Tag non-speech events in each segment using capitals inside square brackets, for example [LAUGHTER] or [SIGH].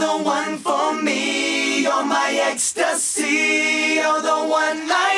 The one for me, you're my ecstasy, you're the one I.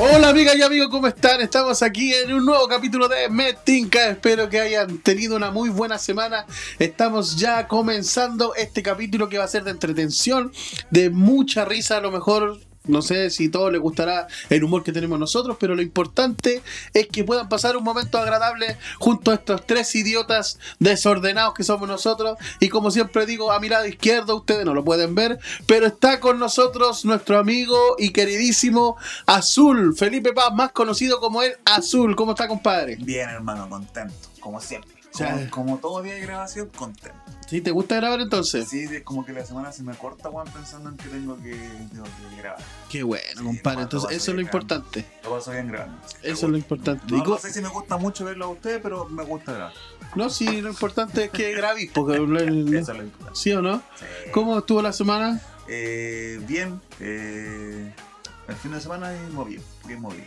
Hola amigas y amigos, ¿cómo están? Estamos aquí en un nuevo capítulo de Metinca. Espero que hayan tenido una muy buena semana. Estamos ya comenzando este capítulo que va a ser de entretención, de mucha risa a lo mejor. No sé si a todos les gustará el humor que tenemos nosotros, pero lo importante es que puedan pasar un momento agradable junto a estos tres idiotas desordenados que somos nosotros. Y como siempre digo, a mi lado izquierdo, ustedes no lo pueden ver, pero está con nosotros nuestro amigo y queridísimo Azul, Felipe Paz, más conocido como el Azul. ¿Cómo está, compadre? Bien, hermano, contento, como siempre. Sea, Como, como todo día de grabación, contento. ¿Sí? ¿Te gusta grabar entonces? Sí, es como que la semana se me corta, weón, pensando en que tengo que, tengo que grabar. Qué bueno, Sí, compadre. Entonces, eso es lo importante. Lo paso bien grabando. Eso es lo importante. No, sé si me gusta mucho verlo a ustedes, pero me gusta grabar. No, sí, lo importante es que grabís, porque [LAUGHS] Eso es lo importante. ¿Sí o no? Sí. ¿Cómo estuvo la semana? Eh, bien, eh, el fin de semana es movido, bien movido.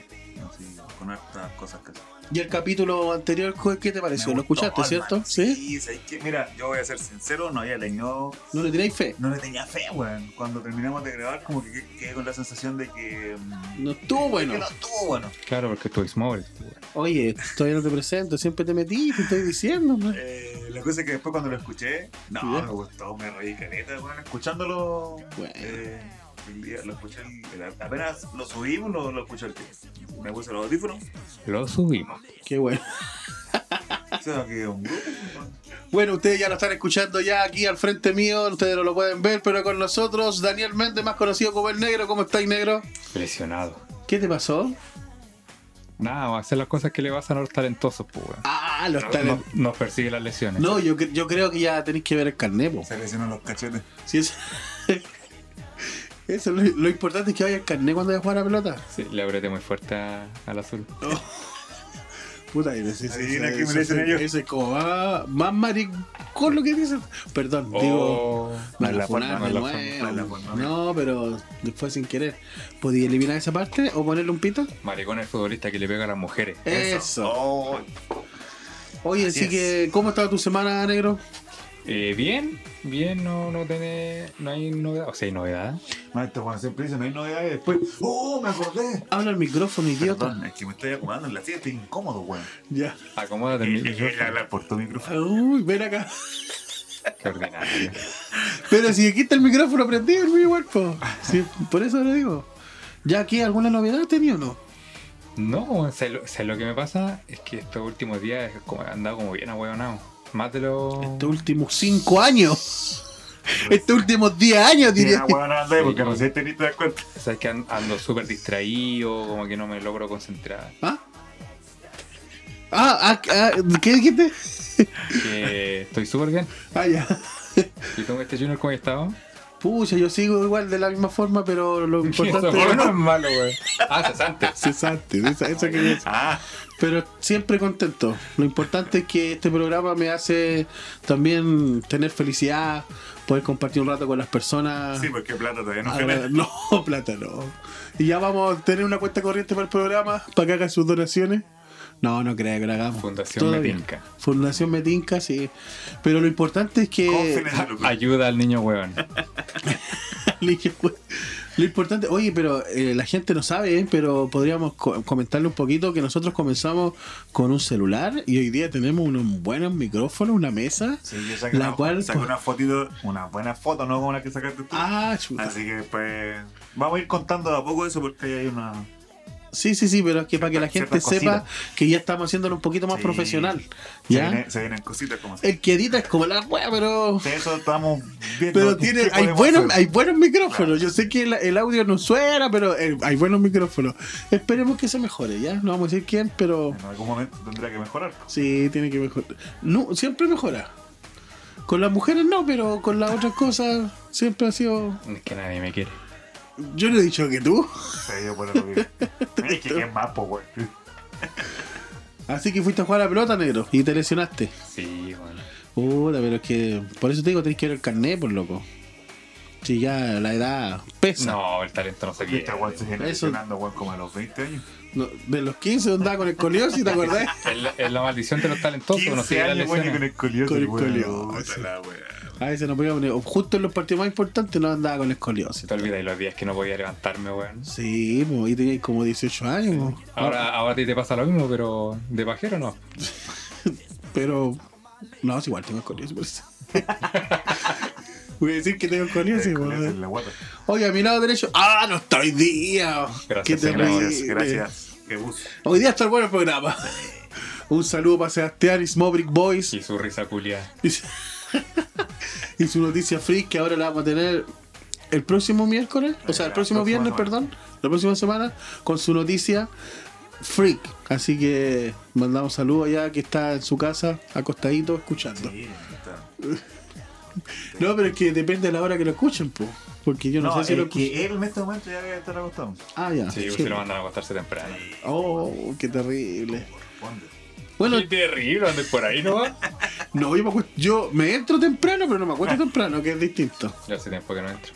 Así, con hartas cosas que hacer. ¿Y el capítulo anterior qué te pareció? ¿Lo escuchaste, cierto? ¿Sí? Sí, ¿sabes qué? Mira, yo voy a ser sincero, no había tenido ¿No le tiráis fe? No le tenía fe, weón. Cuando terminamos de grabar, como que que- quedé con la sensación de que. mm, No estuvo bueno. Que no estuvo bueno. Claro, porque tú small. Oye, todavía no te presento, siempre te metí, te estoy diciendo. man. Eh, la cosa es que después cuando lo escuché, no, me gustó, me reí caleta, weón. Escuchándolo. Bueno. eh, lo escuché, el- el- apenas lo subimos, lo, lo escuché el tío. Me puse los audífonos. Lo subimos. Qué bueno. Bueno, ustedes ya lo están escuchando ya aquí al frente mío, ustedes no lo pueden ver, pero con nosotros Daniel Méndez, más conocido como el negro. ¿Cómo estáis, negro? Lesionado. ¿Qué te pasó? Nada, vamos a hacer las cosas que le pasan a los talentosos, pues. Ah, los No- talentos. no- Nos persigue las lesiones. No, yo, yo creo que ya tenéis que ver el carnet, po. Se lesionó los cachetes. Si es... [LAUGHS] Eso, lo, lo importante es que vaya el carnet cuando vaya a jugar a la pelota. Sí, le apreté muy fuerte a- al azul. Puta, y yo. ese es como más, más maricón lo que dicen. Perdón, digo... Oh, No, No es la forma, funar no es de la nuevo. forma, no es la forma. No, pero después sin querer. ¿Podía eliminar esa parte o ponerle un pito? maricón el futbolista que le pega a las mujeres. Eso. Oh, Oye, Así así es. que, ¿cómo estaba tu semana, negro? Eh, bien, bien, no, no tiene, no hay novedad. O sea, hay novedad. no, este Juan siempre dice, no hay novedades. Después, oh, me acordé. Habla al micrófono, idiota. Perdón, es que me estoy acomodando en la silla, estoy incómodo, weón. Ya. Acomódate el micrófono. hablar por tu micrófono. Uy, ven acá. Qué ordinario. Pero si aquí está el micrófono prendido, es muy igual, po. Sí, por eso lo digo. ¿Ya aquí alguna novedad tenía o no? No, ¿sabes lo, sabes lo que me pasa? Es que estos últimos días como, he andado como bien ahueonado. Más de lo... Estos últimos cinco años. [LAUGHS] Estos últimos 10 años, diría. Diría, bueno, no sé, porque Sí. recién te de cuenta. Sabes que an- ando súper distraído, como que no me logro concentrar. ¿Ah? Ah, ah, ah, ¿qué dijiste? Que estoy súper bien. Ah, ya. ¿Y cómo este Junior cómo ha estado? Pucha, yo sigo igual de la misma forma, pero lo Eso [LAUGHS] importante no es malo, güey. Ah, cesante. [LAUGHS] Cesante, esa- eso quería decir. Ah, Pero siempre contento. Lo importante es que este programa me hace también tener felicidad, poder compartir un rato con las personas. sí, porque plata todavía no Ah, genera. [LAUGHS] no, plata no. Y ya vamos a tener una cuenta corriente para el programa, para que hagan sus donaciones. No, no crea que lo hagamos. Fundación Todavía. Metinca. Fundación Metinca, sí. Pero lo importante es que... Ayuda al niño pues, [LAUGHS] Lo importante, oye, pero eh, la gente no sabe, ¿eh? pero podríamos co- comentarle un poquito que nosotros comenzamos con un celular y hoy día tenemos unos buenos micrófonos, una mesa. Sí, yo saqué, La una, cual- saqué una fotito, una buena foto, no como la que sacaste tú. Ah, chuta. Así que pues vamos a ir contando de a poco eso porque ahí hay una. Sí, sí, sí, pero es que para que la gente sepa que ya estamos haciéndolo un poquito más Sí. profesional. Se, ¿Ya? viene- se vienen cositas como así. El que edita es como la wea, pero... De eso estamos viendo. Pero tiene, hay buenos, hacer. hay buenos micrófonos. Claro. Yo sé que el, el audio no suena, pero eh, hay buenos micrófonos. Esperemos que se mejore, ¿ya? No vamos a decir quién, pero En algún momento tendrá que mejorar. sí, tiene que mejorar. No, siempre mejora. Con las mujeres no, pero con las otras cosas siempre ha sido. Es que nadie me quiere. Yo no he dicho que tú. Se dio por lo que. Es que es más, güey. Así que fuiste a jugar a la pelota, negro, y te lesionaste. Sí, bueno. Puta, pero es que. Por eso te digo, tenés que ver el carnet, por loco. Si ya la edad pesa. No, el talento no se Viste, quiere. weón, se viene Eso- lesionando, weón, como a los 20 años. No, de los 15 andaba con escoliosis, ¿te acordás? [LAUGHS] Es la, maldición de los talentosos, no 15 sigue las años, weón, y con lesiones. escoliosis, Con weón. escoliosis. A veces no podía poner. Justo en los partidos más importantes no andaba con escoliosis. Te olvidas los días que no podía levantarme, weón. Sí, pues ahí teníais como 18 años. Ahora, ahora a ti te pasa lo mismo, pero de pajero no. [LAUGHS] Pero. No, es igual tengo escoliosis, por eso. [LAUGHS] Voy a decir que tengo escoliosis, la guata. Oye, a mi lado derecho. ¡Ah, no está hoy día! Gracias, ¡Qué! Gracias, gracias. Qué bus. Hoy día está el bueno programa. [LAUGHS] Un saludo para Sebastián y Smobrick Boys. Y su risa culia. [LAUGHS] Y su- noticia freak que ahora la vamos a tener el próximo miércoles, o sea, el próximo viernes, perdón, la próxima semana, con su noticia freak. Así que mandamos saludos allá que está en su casa, acostadito, escuchando. Sí, está. [LAUGHS] No, pero es que depende de la hora que lo escuchen, po. Porque yo no, No, sé si lo escuchan. que él en este momento ya debe estar acostado. Ah, ya. Sí, sí. si lo mandan a acostarse temprano. Oh, qué terrible. Bueno, Qué terrible, andes por ahí, ¿no? [LAUGHS] no, yo me, acuesto- yo me entro temprano, pero no me acuesto temprano, que es distinto. Ya hace tiempo que no entro.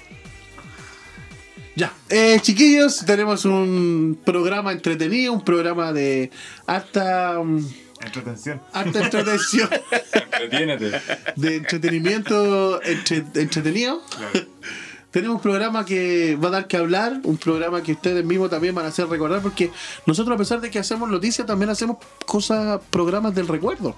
Ya, eh, chiquillos, tenemos un programa entretenido, un programa de harta, mm, Entretención. harta entretención, [LAUGHS] Entretiénete. de entretenimiento entre- entretenido. Claro. Tenemos un programa que va a dar que hablar, un programa que ustedes mismos también van a hacer recordar, porque nosotros a pesar de que hacemos noticias, también hacemos cosas, programas del recuerdo.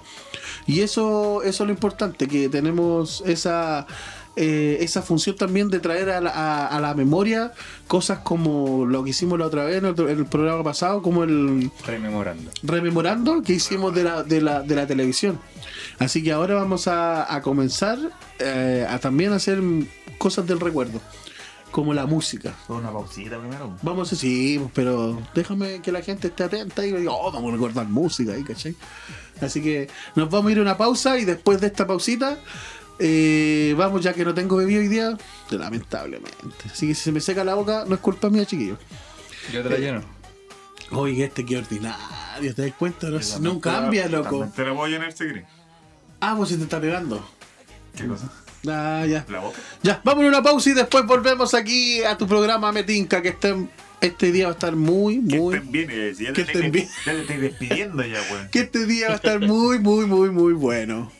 Y eso, eso es lo importante, que tenemos esa, eh, esa función también de traer a la, a- a la memoria cosas como lo que hicimos la otra vez en el, en el programa pasado, como el Rememorando. rememorando que hicimos de la, de la, de la televisión. Así que ahora vamos a, a comenzar eh, a también hacer cosas del recuerdo, como la música. Una pausita primero. Vamos a sí, pero déjame que la gente esté atenta y diga, oh, vamos a recordar música ahí, ¿cachai? Así que nos vamos a ir a una pausa y después de esta pausita, eh, vamos, ya que no tengo bebido hoy día, lamentablemente. Así que si se me seca la boca, no es culpa mía, chiquillos. Yo te la lleno. Oye, este qué ordinario, ¿te das cuenta? No, cambia, loco. Te la voy a llenar si. Ah, pues se te está pegando. ¿Qué cosa? Ah, ya. La boca. Ya, vamos a una pausa y después volvemos aquí a tu programa Metinca, que estén, este día va a estar muy, Que muy... estén bien. eh, si ya que te estén bien. Ya te estoy despidiendo ya, weón. Que este día va a estar muy, muy, muy, muy bueno.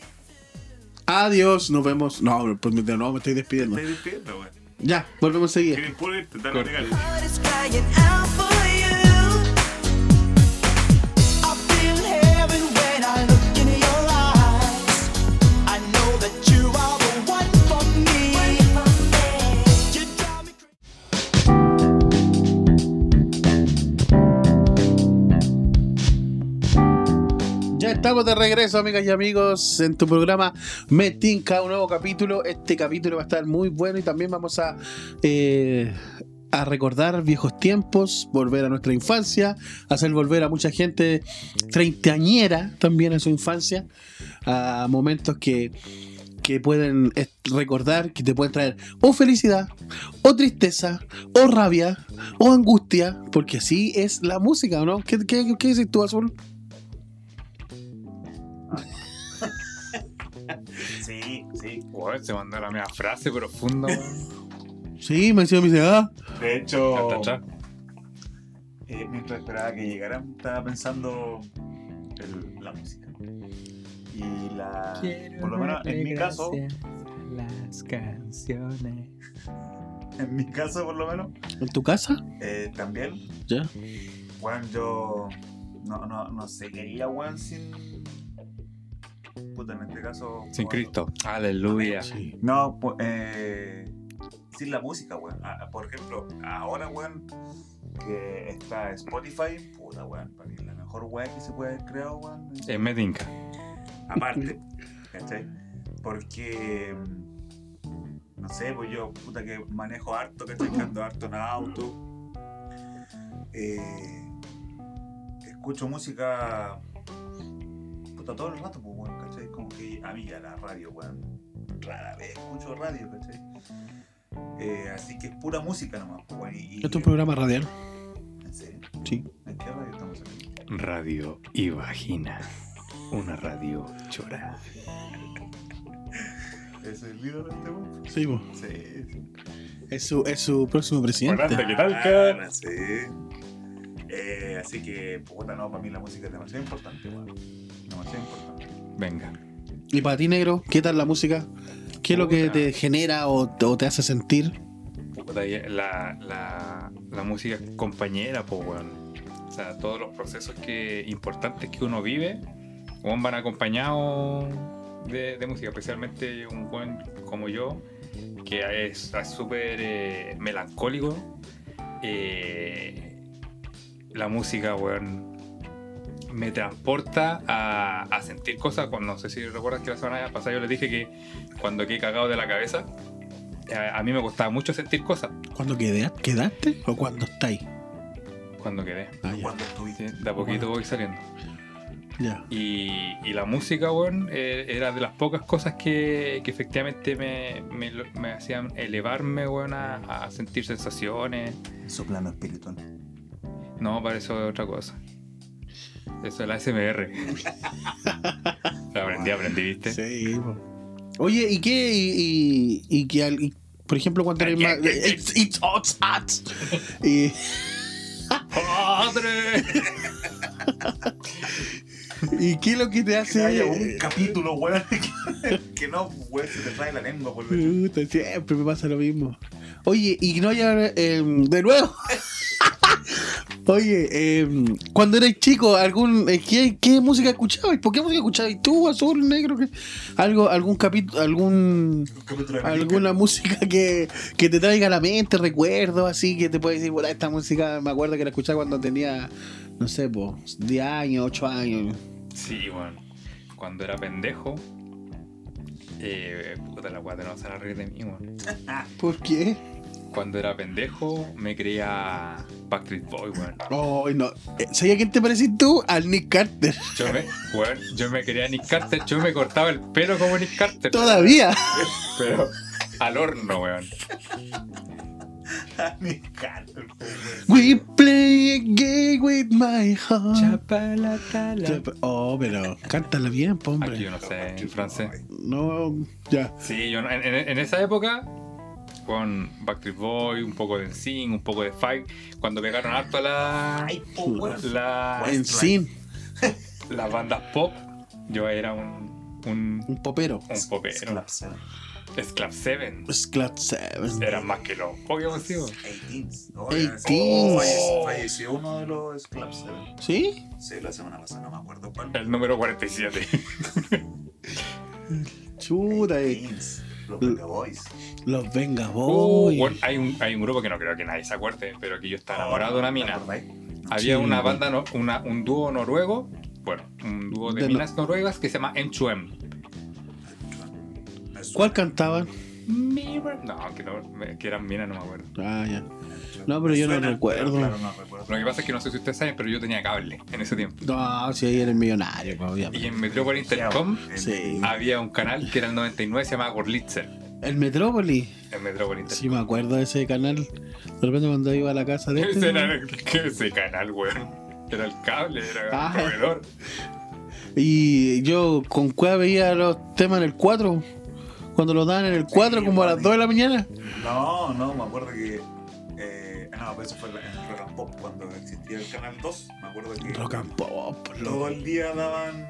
Adiós, nos vemos. No, pues me- no, me estoy despidiendo. Te estoy despidiendo, weón. Ya, volvemos a seguir. Estamos de regreso, amigas y amigos, en tu programa Metinca, un nuevo capítulo. Este capítulo va a estar muy bueno y también vamos a, eh, a recordar viejos tiempos, volver a nuestra infancia, hacer volver a mucha gente treintañera también a su infancia, a momentos que, que pueden eh, recordar, que te pueden traer o felicidad, o tristeza, o rabia, o angustia, porque así es la música, ¿no? ¿Qué, qué, qué dices tú, Azul? [LAUGHS] Sí, sí. Uy, se mandó la misma frase profunda. Sí, me decía, me dice, ah, De hecho, eh, mientras esperaba que llegaran, estaba pensando en la música. Y la. Por lo menos en mi caso, Las canciones. en mi caso, por lo menos, ¿en tu casa? eh, también, Ya. weón, yo. No, no, no sé qué haría, weón, sin. Puta, en este caso. Sin Cristo. Aleluya. Sí. No, pues, eh, sin la música, weón. Ah, por ejemplo, ahora, weón, que está Spotify, puta, weón, para mí la mejor weón que se puede haber creado, weón. Es Medinca. Aparte, [LAUGHS] ¿cachai? Porque, no sé, pues yo, puta, que manejo harto, ¿cachai? Que ando harto en auto. Eh, escucho música, puta, todo el rato, pues, weón, ¿cachai? Como que a mí, a la radio, weón, rara vez escucho radio, ¿cachai? Eh, así que es pura música nomás, pues, weón. Y, y- Esto es un programa radial. ¿En serio? Sí. ¿En qué radio estamos aquí? Radio y vagina. Una radio chora. ¿Es el líder de este weón? Sí, po. Sí. sí. Es su, es su próximo presidente. ¿qué tal, Ah, cara? sí. Eh, así que, puta, no, para mí la música es demasiado importante, weón. Demasiado importante. Venga. Y para ti, negro, ¿qué tal la música? ¿Qué es lo que te genera o, o te hace sentir? Puta, la, la, la música compañera, pues, weón. O sea, todos los procesos que, importantes que uno vive, van acompañados de, de música, especialmente un buen como yo, que es súper eh, melancólico. Eh, la música, weón, me transporta a, a sentir cosas. Cuando, no sé si recuerdas que la semana pasada yo les dije que cuando quedé cagado de la cabeza, a, a mí me costaba mucho sentir cosas ¿Cuándo quedé- quedaste o cuando estáis? cuando quedé. Ah. Cuando estuviste. De a poquito voy saliendo. Y, y la música, weón, eh, era de las pocas cosas que, que efectivamente me, me, hacían elevarme, weón, a, a sentir sensaciones. Su plano espiritual. No, para eso es otra cosa. Eso es la SMR. [LAUGHS] aprendí, aprendí, ¿viste? Sí. Oye, ¿y qué? Y, y, y que, al- y, por ejemplo, cuando eres más. It's, it's hot, [LAUGHS] hot. Y, ¡Padre! [LAUGHS] ¿Y qué es lo que te Que hace.? haya un capítulo, weón, [LAUGHS] que, que no, weón, se te trae la lengua. Puta, siempre me pasa lo mismo. Oye, y que no haya. eh, de nuevo. [LAUGHS] Oye, eh, cuando eres chico, algún eh, ¿qué, qué música escuchabas? ¿Por qué música escuchabas tú, azul, negro? ¿Qué? Algo, algún capítulo, algún alguna música que, que te traiga a la mente, recuerdos así, que te puedes decir, bueno, esta música me acuerdo que la escuchaba cuando tenía, no sé, pues, 10 años, 8 años. Sí, weón. Cuando era pendejo. Eh, puta la guata, no se la reír de mí, weón. [LAUGHS] ¿Por qué? Cuando era pendejo me creía Backstreet Boy, weón. Oh, no. Eh, ¿Sabía quién te parecís tú? Al Nick Carter. Yo me, weón, yo me creía Nick Carter, yo me cortaba el pelo como Nick Carter. Todavía. Pero al horno, weón. [LAUGHS] Me encanta el juego, weón. We play a game with my heart. Chapalatala. Oh, pero cántala bien, po, Aquí hombre. yo no sé en francés. No, ya. Sí, yo no- en, en- esa época, con Backstreet Boy, un poco de Sing, un poco de Five, cuando pegaron harto la, Ay, la, En sin, las bandas pop, yo era un, un, un popero. un popero. Sclap 7. Sclat Seven. Eran más que los Pokémon, tío. 18s. Oh, 18s. oh, falleció, falleció uno de los Slap Seven. ¿Sí? Sí, la semana pasada, no me acuerdo cuál. El número 47. [LAUGHS] Chuta, eh. 18s. Los Venga Boys. Los Venga Oh, Boys. bueno, hay, un, hay un grupo que no creo que nadie se acuerde, pero que yo estaba enamorado de una ¿Te mina. Había una banda, no- una, un dúo noruego, bueno, un dúo de, De no- minas noruegas que se llama M2M. ¿Cuál cantaban? No, que, no, que eran minas, no me acuerdo. Ah, ya. No, pero yo no recuerdo. Claro, no recuerdo. Lo que pasa es que no sé si ustedes saben, pero yo tenía cable en ese tiempo. No, si ahí eres millonario, pues, Y obviamente. en Metrópoli Intercom El- Sí. había un canal que era el 99, se llamaba Gorlitzer. El Metrópoli. En Metrópoli Sí, Intercom. me acuerdo de ese canal. De repente cuando iba a la casa de este. Ese era el- ese canal, weón. Era el cable, era Ah. el proveedor. Y yo con cueva veía los temas en el 4. Cuando los daban en el 4, como a las 2 de la mañana. No, no, me acuerdo que. Eh, no, pero eso fue en el Rock and Pop cuando existía el canal 2. Me acuerdo que Rock and Pop. todo el día daban.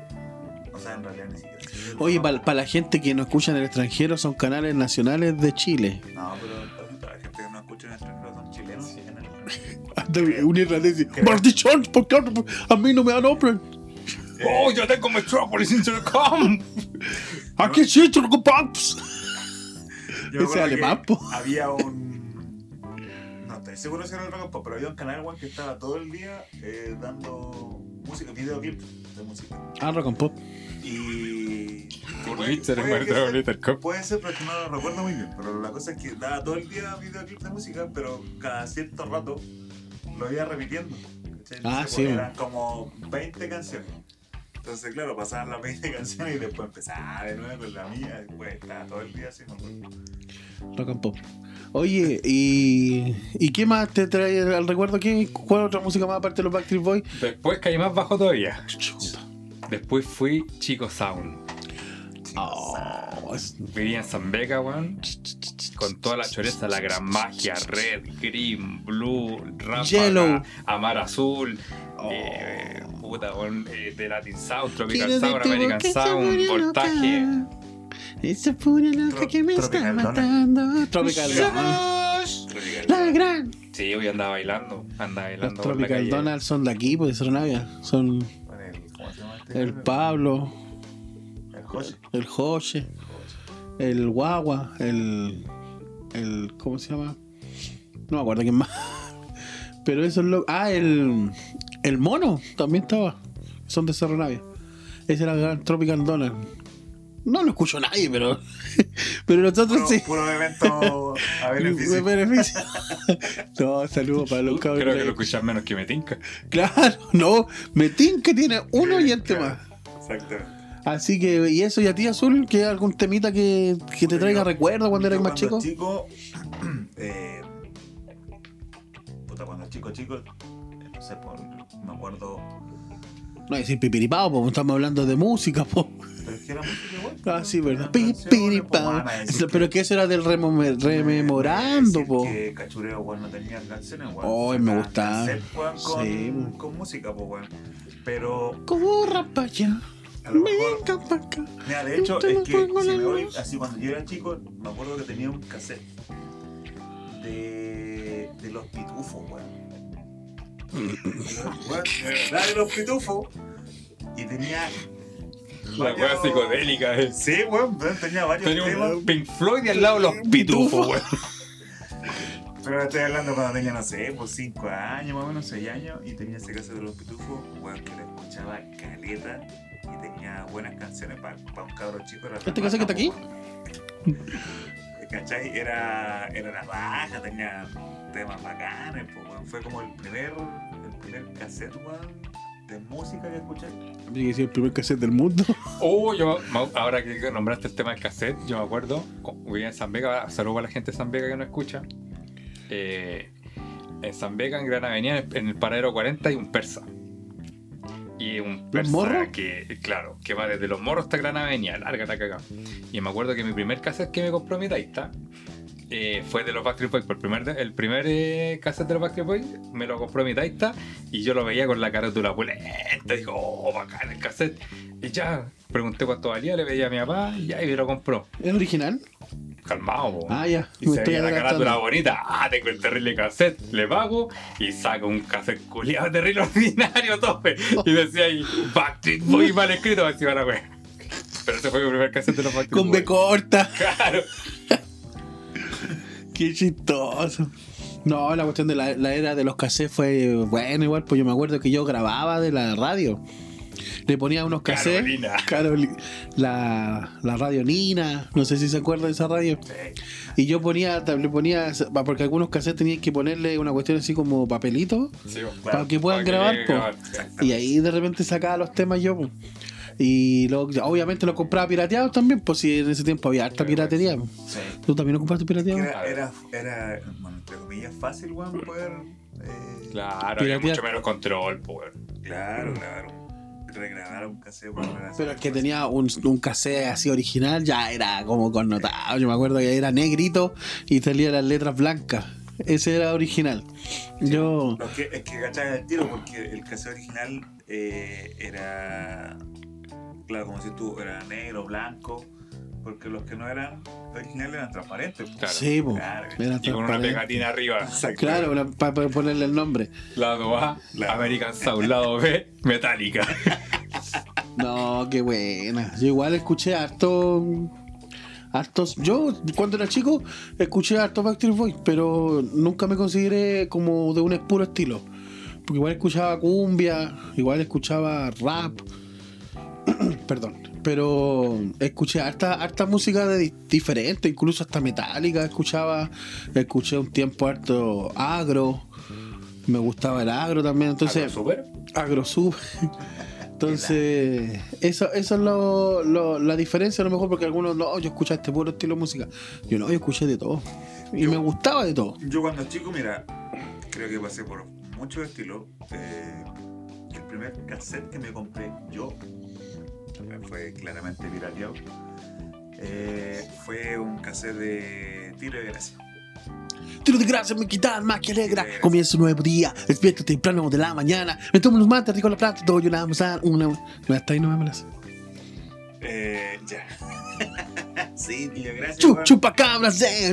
O sea, en realidad ni siquiera. Oye, para la gente que no escucha en el extranjero, son canales nacionales de Chile. No, pero toda la gente que no escucha en el extranjero son chilenos. en el [LAUGHS] un irlandés dice. ¡Maldición! ¿Por qué a mí no me dan nombre? ¡Oh, yo tengo Metropolis Intercom! ¡Aquí sí, me Ese alemán. Había un. No estoy seguro si era el Rock and Pop, pero había un canal que estaba todo el día eh, dando música, videoclips de música. Ah, Rock and Pop. Y. Puede Intercom. Puede ser, pero que no lo recuerdo muy bien. Pero la cosa es que daba todo el día videoclips de música, pero cada cierto rato lo iba repitiendo. ¿cachai? Ah, sí. Eran como 20 canciones. Entonces, claro, pasaban las 20 canciones y después empezaba de nuevo con la mía. Después estaba todo el día así. acuerdo. Rock and Pop. Oye, ¿y, ¿y qué más te trae al recuerdo? ¿Qué, ¿Cuál otra música más aparte de los Backstreet Boys? Después caí más bajo todavía. Chuta. Después fui Chico Sound. Oh, Vivía en San Vega, weón. Con toda la choreza, la gran magia, red, green, blue, ráfaga, Yellow. amar azul, Oh. eh, puta, eh, de Latin Sound, Tropical Quiero de Sound, American Sound, voltaje. Esa furia loca que me está matando. Tropical Donut. La gran. Sí, hoy andaba bailando, andaba Los bailando la Tropical. Donald son de aquí, pues de Soronavia. Son el, ¿Cómo se llama este? el Pablo, El José. el José, el Guagua, el. el ¿Cómo se llama? No me acuerdo quién más. [LAUGHS] Pero eso es lo. Ah, el. El mono también estaba. Son de Cerro Navia. Ese era el gran Tropical Donald. No lo escucho nadie, pero. [LAUGHS] pero nosotros Puro, sí. puro evento a [LAUGHS] beneficio. beneficia. [LAUGHS] no, saludos para los cabros. Creo que lo escuchas menos que me tinca. Claro, no. Metín que tiene uno oyente Claro. más. Exactamente. Así que, y eso, y a ti, Azul, que algún temita que, que te traiga recuerdo cuando eras más chico. cuando chico, [CLEARS THROAT] eh, puta, cuando chico, chico, no sé, por, me acuerdo. No decir pipiripao, pues estamos hablando de música, po. Pero es que era música igual. Ah, sí, verdad. Pipiripao. Pero que- eso era del rememorando, po. Que Cachureo, weón, no tenía canciones, weón. Oh, me gustaba. con, po. con música, pues, weón. Pero, Corra pa' allá. a lo mejor. Venga pa' acá. Mira, de hecho, es que si me voy, así cuando yo era chico, me acuerdo que tenía un cassette de, de los pitufos, weón. Weón, de verdad, de los pitufos. Y tenía. La varios- wea psicodélica, eh. Sí, weón, tenía varios Tenía temas. un Pink Floyd y al lado los pitufos, weón. Pero estoy hablando cuando tenía, no sé, pues 5 años, más o menos 6 años, y tenía ese cassette de los pitufos, weón, que le escuchaba caleta y tenía buenas canciones para un cabro chico. Era ¿Este cassette que está aquí? ¿Cachai? Era, era la baja, tenía temas bacanes, pues, weón. Fue como el primer, primer cassette, weón, de música que escuché. Tiene que el primer cassette del mundo. [LAUGHS] Oh, yo, ahora que nombraste el tema del cassette, yo me acuerdo, vivía en San Vega, saludo a la gente de San Vega que no escucha. Eh, en San Vega, en Gran Avenida, en el, paradero 40, hay un persa. Y un persa morros? que, claro, que va desde los morros hasta Gran Avenida, larga la cagada. Y me acuerdo que mi primer cassette que me compró mi taita eh, fue de los Backstreet Boys. Por primer, el primer eh, cassette de los Backstreet Boys me lo compró mi taita y yo lo veía con la carátula pulenta. Digo, oh, bacán el cassette. Y ya, pregunté cuánto valía, le pedí a mi papá y ya, y me lo compró. ¿Es original? Calmado, po. Ah, ya. Y Me se estoy veía la carátula bonita. Ah, tengo el terrible cassette. Le pago y saco un cassette culiado terrible ordinario, tope. Y decía ahí, Backstreet Boy mal escrito, así van a ver. Pero ese fue mi primer cassette de los Backstreet Con B Boys. corta. Claro. Qué chistoso. No, la cuestión de la, la era de los cassettes fue bueno igual, pues yo me acuerdo que yo grababa de la radio. Le ponía unos cassettes. Carolina. [LAUGHS] Caroli- la, la radio Nina, no sé si se acuerda de esa radio. Y yo ponía, le ponía, porque algunos cassettes tenían que ponerle una cuestión así como papelito Sí, po. para que puedan Para grabar, que. Y ahí de repente sacaba los temas yo. Y lo- obviamente los compraba pirateados también, pues si en ese tiempo había harta piratería. Sí. ¿Tú también lo compraste pirateado? Era, era, era, bueno, entre comillas, fácil, weón, poder. Eh, Claro, había Piratear. mucho menos control, po, weón. Claro, grabar un, regrabar un cassette, Pero el que tenía un, un cassette así original ya era como connotado. Yo me acuerdo que era negrito y salía las letras blancas. Ese era original. Yo. Lo que, es que cachai el tiro porque el cassette original eh, era. Claro, como si tú era negro, blanco. Porque los que no eran originales eran transparentes. Claro. Sí. Claro. Era Y con una pegatina arriba. Exacto. Claro, para ponerle el nombre. Lado A, Claro. American Sound. Lado B, Metallica. [LAUGHS] No, qué buena. Yo igual escuché harto. Hartos. Yo, cuando era chico, escuché harto Backstreet Boys, pero nunca me consideré como de un puro estilo. Porque igual escuchaba cumbia, igual escuchaba rap. [CLEARS THROAT] Perdón. Pero escuché harta, harta música de diferente, incluso hasta metálica escuchaba. Escuché un tiempo harto agro. Me gustaba el agro también. Entonces, super. AgroSub. [LAUGHS] Entonces, eso, eso es lo, lo- la diferencia a lo mejor porque algunos no, yo escuché este puro estilo de música. Yo no, yo escuché de todo. Y Yo- me gustaba de todo. Yo cuando chico, mira, creo que pasé por muchos estilos. Eh, el primer cassette que me compré yo fue claramente pirateado. Eh, fue un cassette de Tiro de Gracia. Tiro de gracia me quitan más que alegra. Comienza un nuevo día. Despierto temprano de la mañana. Me tomo unos mates, rico la plata. Doy una manzana. Una. Hasta ahí no me las. Eh, ya. [LAUGHS] sí, Tiro de Gracia. Chu, weón. chupa cabras. eh.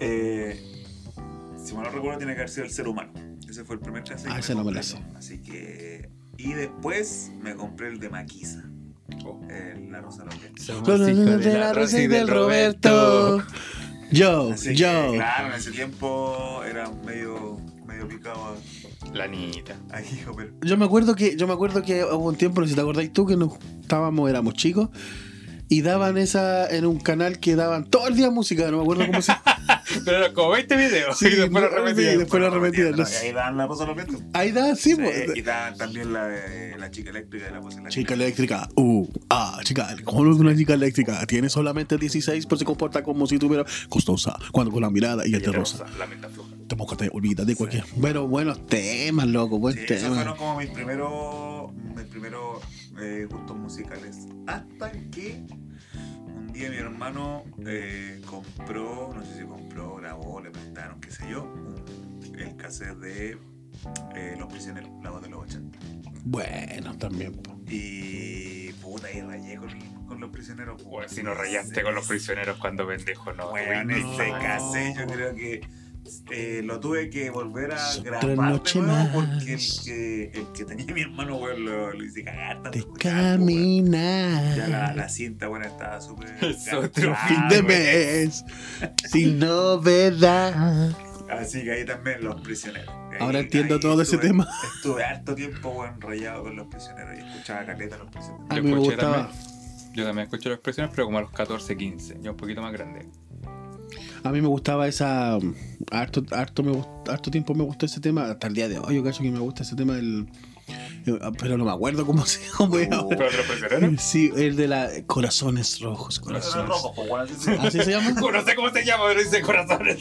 Eh, si mal no recuerdo, tiene que haber sido el ser humano. Ese fue el primer cassette. Ah, ese no me sé. Así que. Y después me compré el de Maquisa. Oh. El La Rosa Loqueta. Somos Con el hijos de la Rosa y del Roberto. Yo, Así yo. que, claro, en ese tiempo era medio, medio picado La niñita. a hijo, pero. Yo me acuerdo que, yo me acuerdo que hubo un tiempo, no sé si te acordáis tú, que nos estábamos, éramos chicos, y daban esa en un canal que daban todo el día música, no me acuerdo cómo se [LAUGHS] Pero era como 20 videos. Sí, y después lo no, repetían. sí, después lo repetían, no, no y sé. Ahí daban la Rosa Loqueta. Ahí da, sí, Sí, pues. y daban también la de la chica eléctrica de la voz en la Chica eléctrica, uh, ah, chica, ¿cómo es una chica eléctrica? Tiene solamente 16, pero se comporta como si tuviera costosa, cuando con la mirada y el de rosa. La menta floja. Tampoco te olvidas de cualquier. Bueno, buenos temas, loco, buen Sí, esos tema. fueron como mis primeros, mis primeros eh, gustos musicales. Hasta que un día mi hermano eh, compró, no sé si compró, grabó, le prestaron, qué sé yo, un- el cassette de eh, Los Prisioneros, la voz de los 80. Bueno, también. po. Y puta, y rayé con, con Los Prisioneros. Bueno, si nos rayaste con los prisioneros cuando pendejo, no. Bueno, tuviste ese cassette yo creo que eh, lo tuve que volver a grabar de noche nuevo porque el más. que, el que tenía mi hermano, weón, lo, lo hice cagar. tanto De caminar. Ya la, la cinta, bueno, estaba súper. [LAUGHS] Es otro fin de mes. [LAUGHS] Sin novedad. Así que ahí también los prisioneros. Ahí- Ahora entiendo ahí todo ese tema. Estuve harto tiempo, weón, rayado con los prisioneros y escuchaba caleta a los prisioneros. A Yo mí me escuché gustaba. también. Yo también escucho las expresiones, pero como a los 14, 15. Ya un poquito más grande. A mí me gustaba esa. um, Harto, harto, me, harto tiempo me gustó ese tema. Hasta el día de hoy, yo cacho que me gusta ese tema del. eh, Pero no me acuerdo cómo [LAUGHS] se era. ¿Pero? [LAUGHS] Sí, el de la Corazones Rojos. Corazones rojos, pues, así se- ¿Así se llama? [LAUGHS] No sé cómo se llama, pero dice corazones.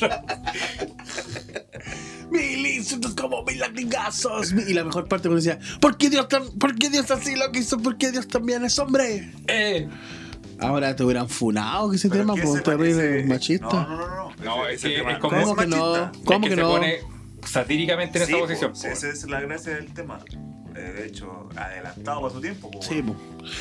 Mil insultos como mil latigazos. Y la mejor parte cuando decía: ¿Por qué Dios, tan, ¿por qué Dios así lo quiso? ¿Por qué Dios también es hombre? Eh. Ahora te hubieran funado que ese Pero tema, por ese- terrible machista. No, no, no, no. No, Ese- es ese que tema es como- no ¿Cómo que no? ¿Cómo es que se no? pone satíricamente en Sí, esa po, posición. po. esa es la gracia del tema. Eh, de hecho, adelantado para su tiempo. po, Sí, po.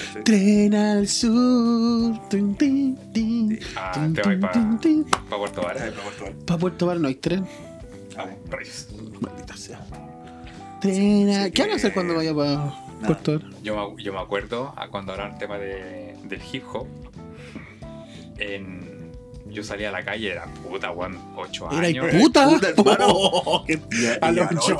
¿Cachai? Tren al sur. Tun, tin, tin. Sí. Ah, te tun, para tin. pa Puerto Vara. Para Puerto Varas. Pa' Puerto no hay tren. Ah. Maldita sea. Tren al- sí ¿Qué van a hacer cuando vaya para Nada. Yo me, yo me acuerdo a cuando hablaban tema de, del hip hop. En, yo salía a la calle, era puta, weón, 8 Era y años. puta. puta, hermano. [LAUGHS] Oh, qué- A los ocho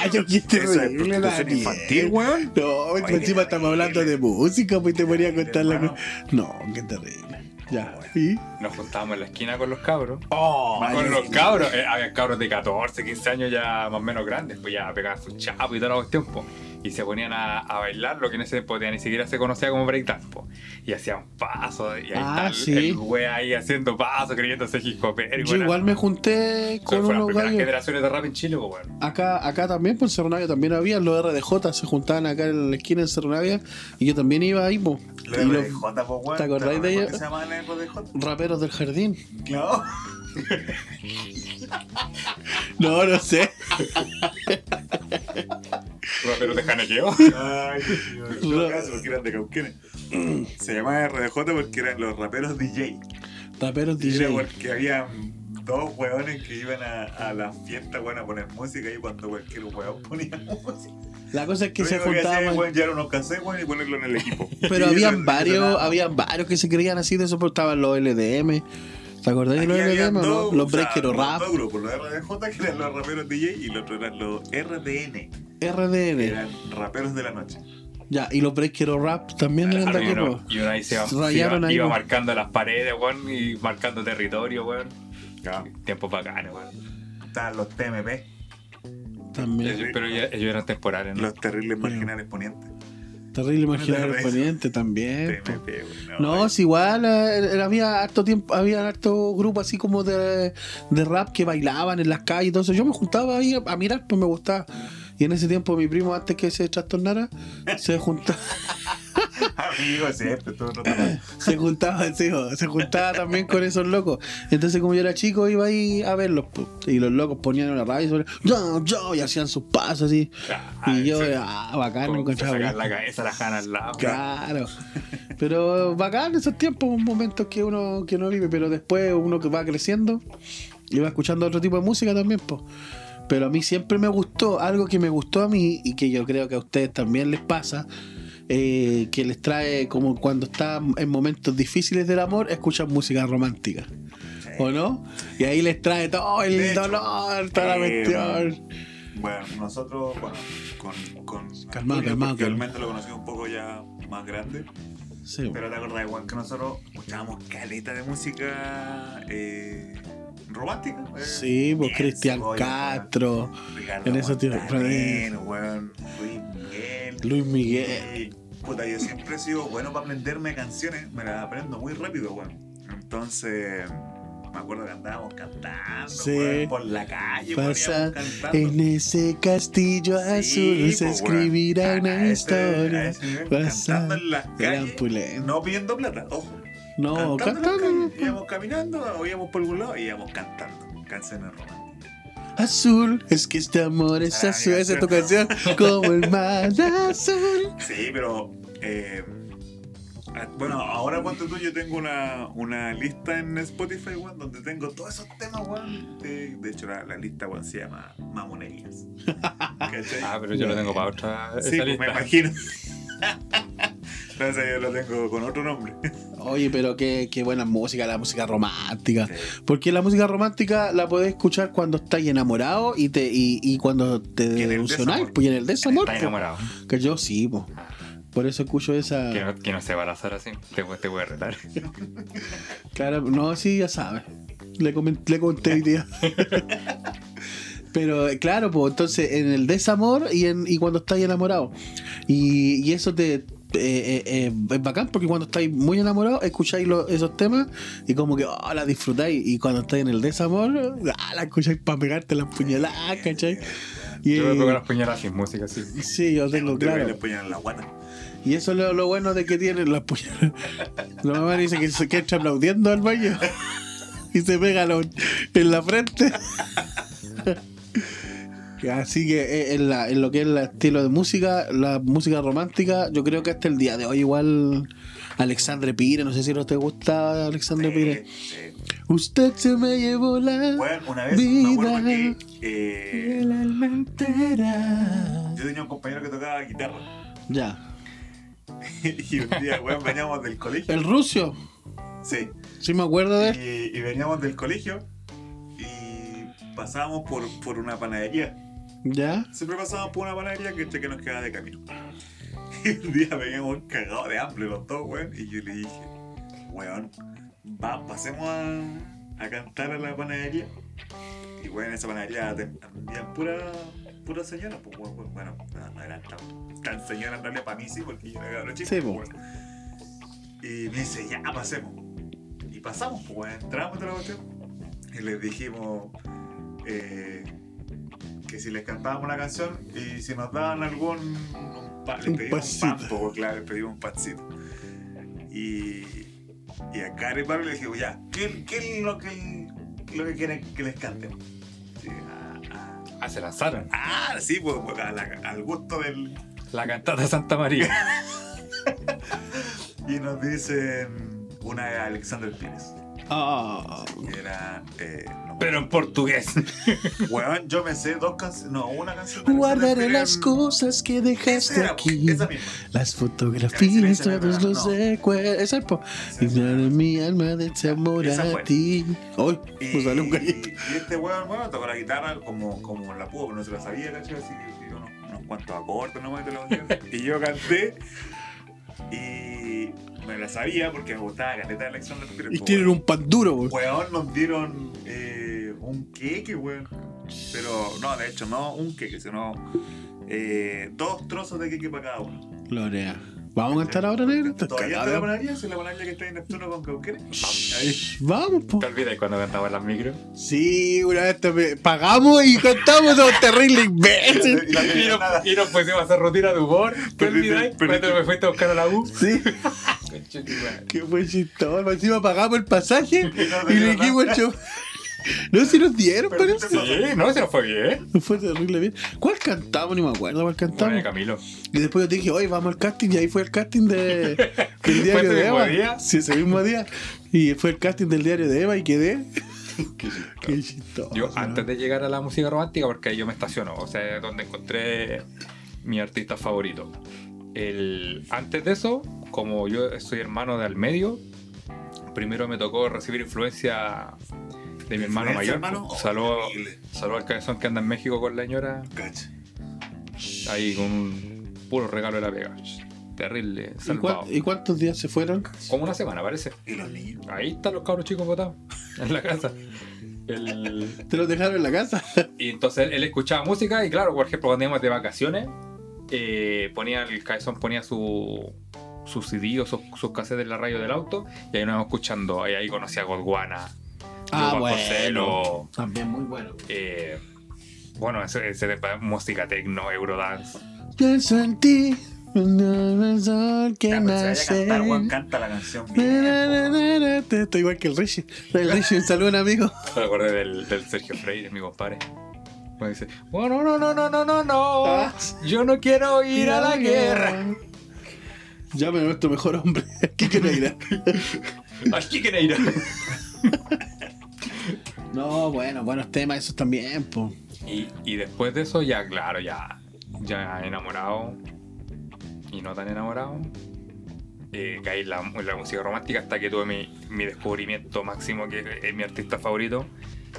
años, qué terrible, Daniel. infantil, weón. No, Oye, encima estamos hablando de música, pues te ponía a contar la Hermano. No, qué terrible. Ya. ¿Y? Nos juntábamos en la esquina con los cabros. Oh, Con los cabros, eh, había cabros de 14, 15 años ya más o menos grandes, pues ya pegaban su chapo y toda la cuestión, po. Y se ponían a, a bailar lo que en ese tiempo ni siquiera se conocía como breakdance, po. Y hacían pasos, y ahí Ah, está el- sí. el güey ahí haciendo pasos, creyéndose hip hopero. y Yo bueno, igual me junté con fueron las unos primeras gallos. generaciones de rap en Chile, pues bueno. Acá, acá también, por Cerro Navia también había los RDJ, se juntaban acá en la esquina de Cerro Navia y yo también iba ahí, po. Los Y los RDJ, po, weón. ¿te acordáis de ¿Por ellos? qué se llamaban RDJ? raperos del jardín. Claro. [LAUGHS] No, no sé. [LAUGHS] Raperos de Janequeo. Ay, Dios. Porque eran de Cauquenes. Se llamaba RDJ porque eran los raperos DJ. Raperos Y era DJ. porque había dos hueones que iban a, a las fiestas, weón, a poner música y cuando cualquier hueón ponía música. La cosa es que Lo se juntaban. weón, llevar unos cassettes, weón, y ponerlo en el equipo. [LAUGHS] Pero habían varios, habían varios que se creían así de eso, porque estaban los LDM. ¿Te acordás de los LDM o no? Los o sea, Breakero los Rap, Dos grupos, los RDJ que eran los raperos DJ y los otros eran los RDN, RDN. eran raperos de la noche. Ya, y los Breakero Rap también eran de po. y uno ahí se iba, se Rayaron iba- ahí, iba marcando las paredes, weón, y marcando territorio, weón. Tiempos bacanes, weón. Estaban los TMP, También. Ellos- Pero ya- ellos eran temporales, ¿no? los terribles marginales ponientes. Terrible Eso. exponente también. TMP, weón. No, es igual, eh, había harto tiempo, había harto grupo así como de, de rap que bailaban en las calles y todo eso. Yo me juntaba ahí a, a mirar, pues me gustaba. Y en ese tiempo mi primo, antes que se trastornara, se juntaba. [LAUGHS] Amigo, siempre, todo rato. [LAUGHS] se juntaba, sí, se juntaba también con esos locos. Entonces, como yo era chico, iba ahí a verlos. Y los locos ponían una radio sobre, yo, yo, y hacían sus pasos así. Y yo, ah, bacán, se encontraba la cabeza, la jana al lado. Claro. Pero bacán esos tiempos, momentos que uno, que uno vive, pero después uno que va creciendo y va escuchando otro tipo de música también, pues. Pero a mí siempre me gustó, algo que me gustó a mí y que yo creo que a ustedes también les pasa, eh, que les trae como cuando están en momentos difíciles del amor, escuchan música romántica. ¿O no? Y ahí les trae todo el hecho, dolor, toda la eh, cuestión. Bueno, nosotros, bueno, con. con Calmado, Antonio, calmado. realmente lo conocí un poco ya más grande. Sí, Pero te acordás, igual que nosotros escuchábamos caleta de música eh, romántica. eh. sí pues Cristian Castro, Ricardo en esos tiempos, Luis Miguel. Luis Miguel. Y, puta, yo siempre he sido bueno para aprenderme canciones, me las aprendo muy rápido, weón. Entonces, me acuerdo que andábamos cantando, Sí. por la calle, Pasa cantando. En ese castillo azul Sí, se po, escribirá una historia. ese nivel, Pasa- Cantando en las calles, no pidiendo plata, ojo. No, cantando cantando. Íbamos caminando, o íbamos por algún lado y íbamos cantando canciones románticas. Azul, es que este amor es Ah, azul. Esa es tu canción. Como el mar azul. Sí, pero. eh, ah, bueno, ahora cuánto tú, yo tengo una, una lista en Spotify, weón, donde tengo todos esos temas, weón. De, de hecho, la, la lista, weón, se llama Mamonerías. [LAUGHS] Ah, pero yo lo tengo para otra. sí, esa pues, me lista. [LAUGHS] Entonces yo lo tengo con otro nombre. [LAUGHS] Oye, pero qué, qué buena música, la música romántica. Sí. Porque la música romántica la podés escuchar cuando estás enamorado y te y, y cuando te desamor. pues y en el desamor. Está pues. enamorado. Que yo sí, pues. Por eso escucho esa. Que no, que no se va a lanzar así. Te, te voy a retar. [LAUGHS] Claro, no, sí, ya sabes. Le comenté, le conté hoy día. [LAUGHS] Pero claro, pues entonces en el desamor y, en, y cuando estáis enamorado. Y, y eso te. Eh, eh, eh, es bacán porque cuando estáis muy enamorados escucháis lo- esos temas y como que oh, la disfrutáis y cuando estáis en el desamor ah, la escucháis para pegarte las puñaladas, ¿cachai? Y, Yo me pego las puñaladas sin música así. sí, yo tengo Te claro. le ponían la guata. Y eso es lo, lo bueno de que tienen las puñaladas. La mamá dice que se que entra aplaudiendo al baño [LAUGHS] y se pega lo- en la frente. [LAUGHS] Así que eh, en, la- en lo que es el estilo de música, la música romántica, yo creo que hasta el día de hoy igual Alexandre Pire, no sé si no te gusta Alexandre Pire. Sí, sí. Usted se me llevó la Bueno, una vez vida. que eh, el alma entera. yo tenía un compañero que tocaba guitarra. Ya. [LAUGHS] y un día, weón, veníamos del colegio. El ruso, Sí. sí me acuerdo de él. Y, y veníamos del colegio y pasábamos por, por una panadería. Ya. Siempre pasábamos por una panadería que, que nos quedaba de camino. Y [LAUGHS] un día veníamos cagados de hambre los dos, weón. Y yo le dije, weón, va, pasemos a, a cantar a la panadería. Y weón, en esa panadería te- vendían pura, pura señora, pues weón, weón. bueno, no, eran tan, tan señoras en realidad para mí sí, porque yo era cabrón chico. Sí, pues. Y me dice, ya pasemos. Y pasamos, pues weón, entramos de la cuestión. Y les dijimos eh, que si les cantábamos una canción y si nos daban algún un pa- Un les pedimos un pan, po, claro, les pedimos un pancito. Y, y a Cara y Pablo le dijimos, ya, ¿qué, qué es lo que, lo que quieren que les cantemos? Sí, ah, ah, Ah, se lanzaron. ah, sí, pues, pues, a la- al gusto del... La cantata de Santa María. [LAUGHS] Y nos dicen una de Alexander Pires, Que era... Eh, no, Pero en portugués. [LAUGHS] Weón, yo me sé dos canciones, no, una canción. de Guardaré las cosas que dejaste era, aquí. esa misma. Las fotografías, todos los recuerdos. Esa es Y de mi alma de amor a fue. ti. Hoy Y, me sale un gallito. y este weón, bueno, tocó la guitarra como, como la pudo, pero no se la sabía, ¿cachai? Así que unos, unos cuantos acordes nomás te la canción. Y yo canté y me la sabía porque me gustaba caleta de Alexander Pires. Y weón. un pan duro, güey. Weón, nos dieron eh, un queque, weón. Pero no, de hecho, no un queque, sino eh, dos trozos de queque para cada uno. Gloria. ¿Vamos a cantar ahora, negro? ¿Todavía está la panadería? ¿Es la panadería que está en Neptuno con Cauquenes? Shh, Vamos, po. ¿Te olvidas cuando cantaba en las micros? Sí, una vez te pagamos y cantamos, somos terribles imbéciles. Y nos, nada. y nos pusimos a hacer rutina de humor. ¿Te olvidáis? Cuando me fuiste a buscar a la U. Sí, [LAUGHS] que fue chistoso. Encima pagamos el pasaje [LAUGHS] y le dijimos al chofer. No, si nos dieron, Perdiste parece. el Sí, no, se nos fue bien. Nos fue terrible bien. ¿Cuál cantamos? Ni me acuerdo cuál Bueno, cantamos. Camilo. Y después yo te dije, oye, vamos al casting. Y ahí fue el casting de, [LAUGHS] del ¿Fue diario de Eva. día? Sí, ese mismo día. Y fue el casting del diario de Eva y quedé. [LAUGHS] Qué chistoso. Qué chistoso. Yo antes de llegar a la música romántica, porque ahí yo me estaciono, o sea, es donde encontré mi artista favorito. El, antes de eso, como yo soy hermano de al medio, primero me tocó recibir influencia de mi hermano ¿Influencia, mayor. hermano? Oh, Saludo, al cabezón que anda en México con la señora, Cacha. ahí con un puro regalo de la pega. Terrible, ¿Y, y cuántos días se fueron? Como una semana, parece. ¿Y los niños? Ahí están los cabros chicos votados, en la casa. El, ¿Te los dejaron en la casa? Y entonces él, él escuchaba música y claro, por ejemplo, cuando íbamos de vacaciones, eh, ponía el cabezón ponía su, su CD o sus, sus cassettes en la radio del auto y ahí nos íbamos escuchando. Ahí, ahí conocí a Godwana, Ah, bueno. Coselo, También muy bueno. eh, bueno, ese, ese de música techno, Eurodance. Pienso en ti. el sol que nace. canta la canción bien. Estoy igual que el Richie. El Richie, un saludo, amigo. [LAUGHS] Me acordé del, del Sergio Freire, mi compadre. Cuando dice, bueno, no, no, no, no, no, no, Ah. yo no quiero ir a la guerra. Llame a nuestro mejor hombre. [LAUGHS] Kike Neira. [LAUGHS] Que ir. [LAUGHS] No, bueno, buenos temas esos también, po. Y, y después de eso, ya, claro, ya, ya enamorado y no tan enamorado, eh, caí en la, en la música romántica hasta que tuve mi, mi descubrimiento máximo, que es mi artista favorito,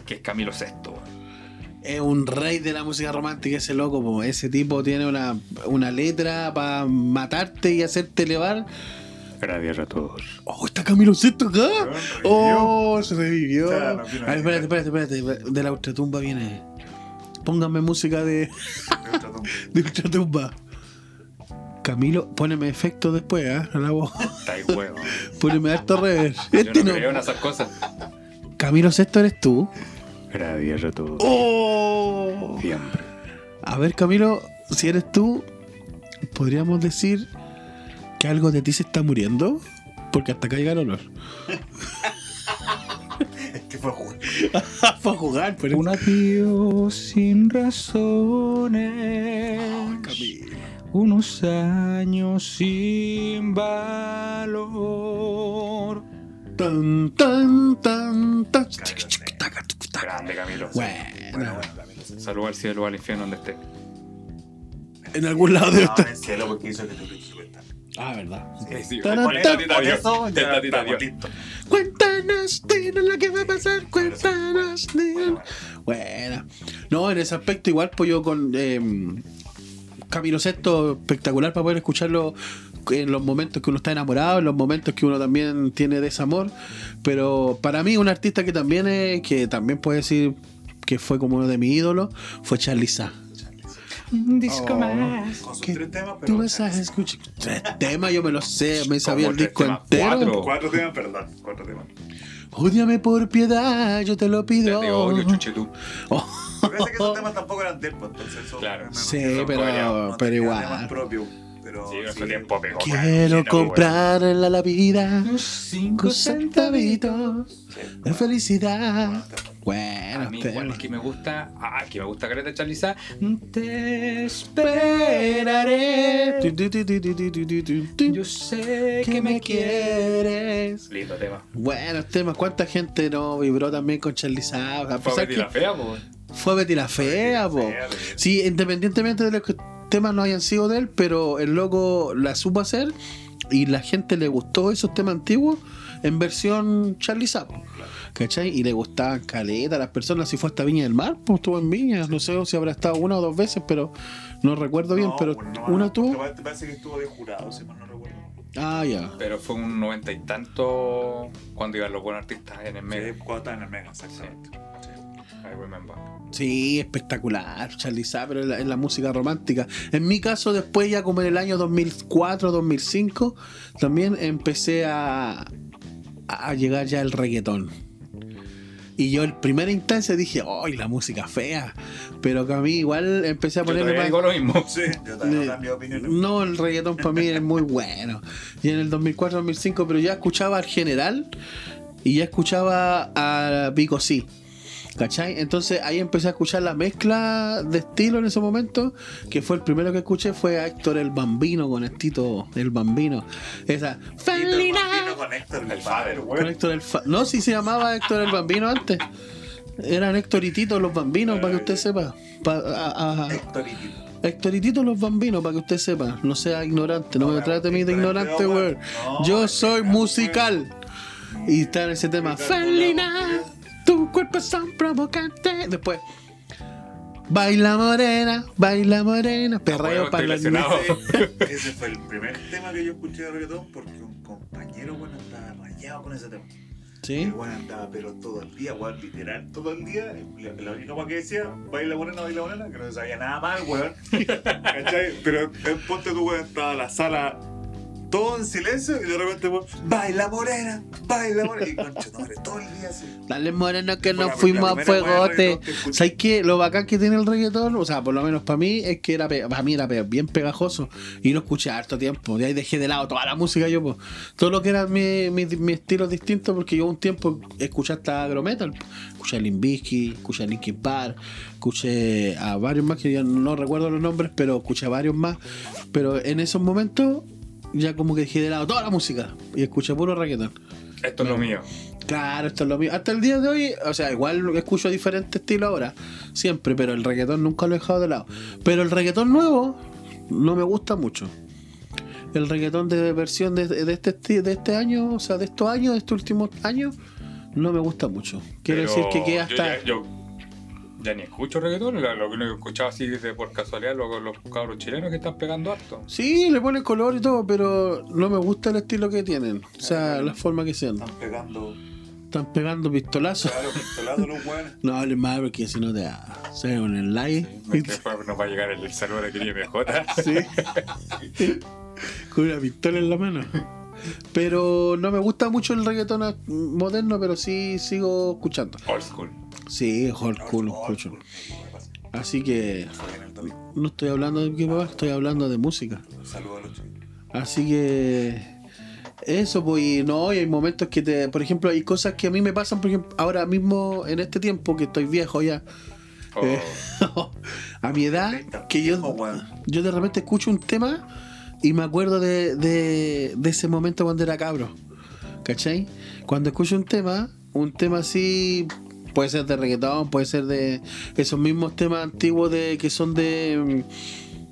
que es Camilo VI. Es un rey de la música romántica ese loco, po. Ese tipo tiene una, una letra para matarte y hacerte elevar. Gracias a todos. Oh, está Camilo Sesto acá. Oh, se revivió. No A ver, espérate, espérate, espérate. De la ultratumba viene. Póngame música de, [LAUGHS] de ultratumba. Camilo, poneme efecto después, ¿ah? A la voz. Está huevo. [LAUGHS] Poneme harto rever. Yo Este no no. creo en esas cosas. Camilo Sesto eres tú. Gracias a todos. Oh. Siempre. A ver, Camilo, si eres tú, podríamos decir que algo de ti se está muriendo. Porque hasta acá llega el olor. [LAUGHS] Es que fue justo. [LAUGHS] Fue a jugar, pero. Un adiós sin razones. Camilo. Unos años sin valor. Tan, tan, tan, tan. Grande Camilo. Bueno, Bueno, bueno, también. Saludos al cielo al infierno donde esté. en algún lado debe No, estar. en el cielo porque hizo que te. Ah, verdad. Sí, listos. Cuéntanos, dinos lo que va a pasar. Cuéntanos, dinos. bueno. No, en ese aspecto igual pues yo con eh, Camilo Sesto espectacular para poder escucharlo en los momentos que uno está enamorado, en los momentos que uno también tiene desamor, pero para mí un artista que también es, que también puede decir que fue como uno de mis ídolos, fue Charlie Sa. Un disco Oh, más. Con sus ¿Qué? tres temas, pero. Tú me sabes escuchar tres temas, yo me los sé, me sabía el disco temas? entero. Cuatro. Cuatro temas, perdón. Cuatro temas. Ódiame por piedad, yo te lo pido. Te odio, chuche tú. Oh, Parece que esos temas tampoco eran del entonces eso. Claro. me- Sí, pero, no pero igual. temas propios, pero sí, sí. Quiero comprar en la, vida cinco centavitos de felicidad. Bueno, a mí igual es que me gusta, ah, que me gusta Careta Charliza. Mm. Te esperaré. Yo sé que me quieres. Lindo tema. Buenos temas. ¿Cuánta gente no vibró también con Charliza? Fue Betty la fea, po. Fue Betty la fea, po. Sí, independientemente de lo que temas no hayan sido de él, pero el loco la supo hacer y la gente le gustó esos temas antiguos en versión Charlie Sapo. ¿Cachai? Y le gustaban caleta a las personas. Si fue hasta Viña del Mar, pues estuvo en Viña. No sé si habrá estado una o dos veces, pero no recuerdo bien. No, pero bueno, no, una no, tuvo. Parece que estuvo de jurado, si mal no recuerdo. Ah, ya. Pero fue un noventa y tanto cuando iban los buenos artistas en el Sí, medio. cuando estaba en el Mega, exactamente. Sí. I remember. Sí, espectacular, Charlie pero en la, en la música romántica. En mi caso, después ya como en el año 2004, 2005, también empecé a, a llegar ya el reggaetón. Y yo en primera instancia dije, ¡ay, la música fea! Pero que a mí igual empecé a Yo ponerle todavía más... digo lo mismo. [LAUGHS] Sí, yo también no cambio de opinión. No, el reggaetón para mí es muy bueno. Y en el 2004-2005, pero ya escuchaba al general y ya escuchaba a Pico C. ¿Cachai? Entonces ahí empecé a escuchar la mezcla de estilo en ese momento, que fue el primero que escuché, fue a Héctor el Bambino con el Tito el Bambino. Esa... "Felina". Bambino con Héctor El father, Con. Héctor el Fa- No, sí se llamaba Héctor el Bambino antes. Eran Héctor y Tito los bambinos, para que usted sepa. Pa- a- a- Héctor y Tito. Los bambinos, para que usted sepa. No sea ignorante, no me trate a mí de ignorante, weón. no, Yo soy musical. Y está en ese tema. Felina, tu cuerpo es tan provocante. Después. Baila morena, baila morena, perreo para la lesionado. [LAUGHS] Ese, fue el primer tema que yo escuché de reggaetón porque un compañero, bueno, estaba rayado con ese tema. ¿Sí? El bueno andaba, pero todo el día, weón, literal, todo el día. La, única cosa que decía, baila morena, baila morena, que no sabía nada mal, weón. [LAUGHS] ¿Cachai? Pero eh, ponte tu weón, estaba la sala todo en silencio y de repente, baila morena, baila morena. Y concha, no, todo el día así. Dale moreno que nos fuimos a fuegote. ¿Sabes qué? Lo bacán que tiene el reggaetón, o sea, por lo menos para mí, es que era para mí era bien pegajoso. Y lo escuché harto tiempo. De ahí dejé de lado toda la música yo, pues. Todo lo que era mi, mi, mi estilo distinto, porque yo un tiempo escuché hasta agrometal. Escuché a Limbisky, escuché a Linkin Park, escuché a varios más que ya no recuerdo los nombres, pero escuché a varios más. Pero en esos momentos ya como que dejé de lado toda la música y escuché puro reggaetón. Esto es lo mío. Claro, esto es lo mío. Hasta el día de hoy, o sea, igual escucho diferentes estilos ahora, siempre, pero el reggaetón nunca lo he dejado de lado. Pero el reggaetón nuevo no me gusta mucho. El reggaetón de versión de, de este de este año, o sea, de estos años, de estos últimos años, no me gusta mucho. Quiero Pero decir que queda yo hasta. ya, yo ya ni escucho reggaetón, lo que escuchaba así de por casualidad los, los cabros chilenos que están pegando harto. Sí, le ponen color y todo, pero no me gusta el estilo que tienen. O sea, la forma que sean. Están pegando, Están pegando pistolazos. claro, pistolazos los weones. [LAUGHS] No hables mal porque si no te sea, en el live. Después nos va a llegar el saludo de Cris MJ. [LAUGHS] Sí. Con una pistola en la mano. Pero no me gusta mucho el reggaetón moderno, pero sí sigo escuchando. Old school. Sí, cool escucho. Así que no estoy hablando de qué papá, estoy hablando de música. Saludos a los chicos. Así que eso, pues, no, y hay momentos que te, por ejemplo, hay cosas que a mí me pasan, por ejemplo, ahora mismo en este tiempo que estoy viejo ya, Oh, Eh, [LAUGHS] a mi edad, que yo, yo de repente escucho un tema y me acuerdo de, de, de ese momento cuando era cabro. ¿Cachai? Cuando escucho un tema, un tema así, puede ser de reggaetón, puede ser de esos mismos temas antiguos de que son de,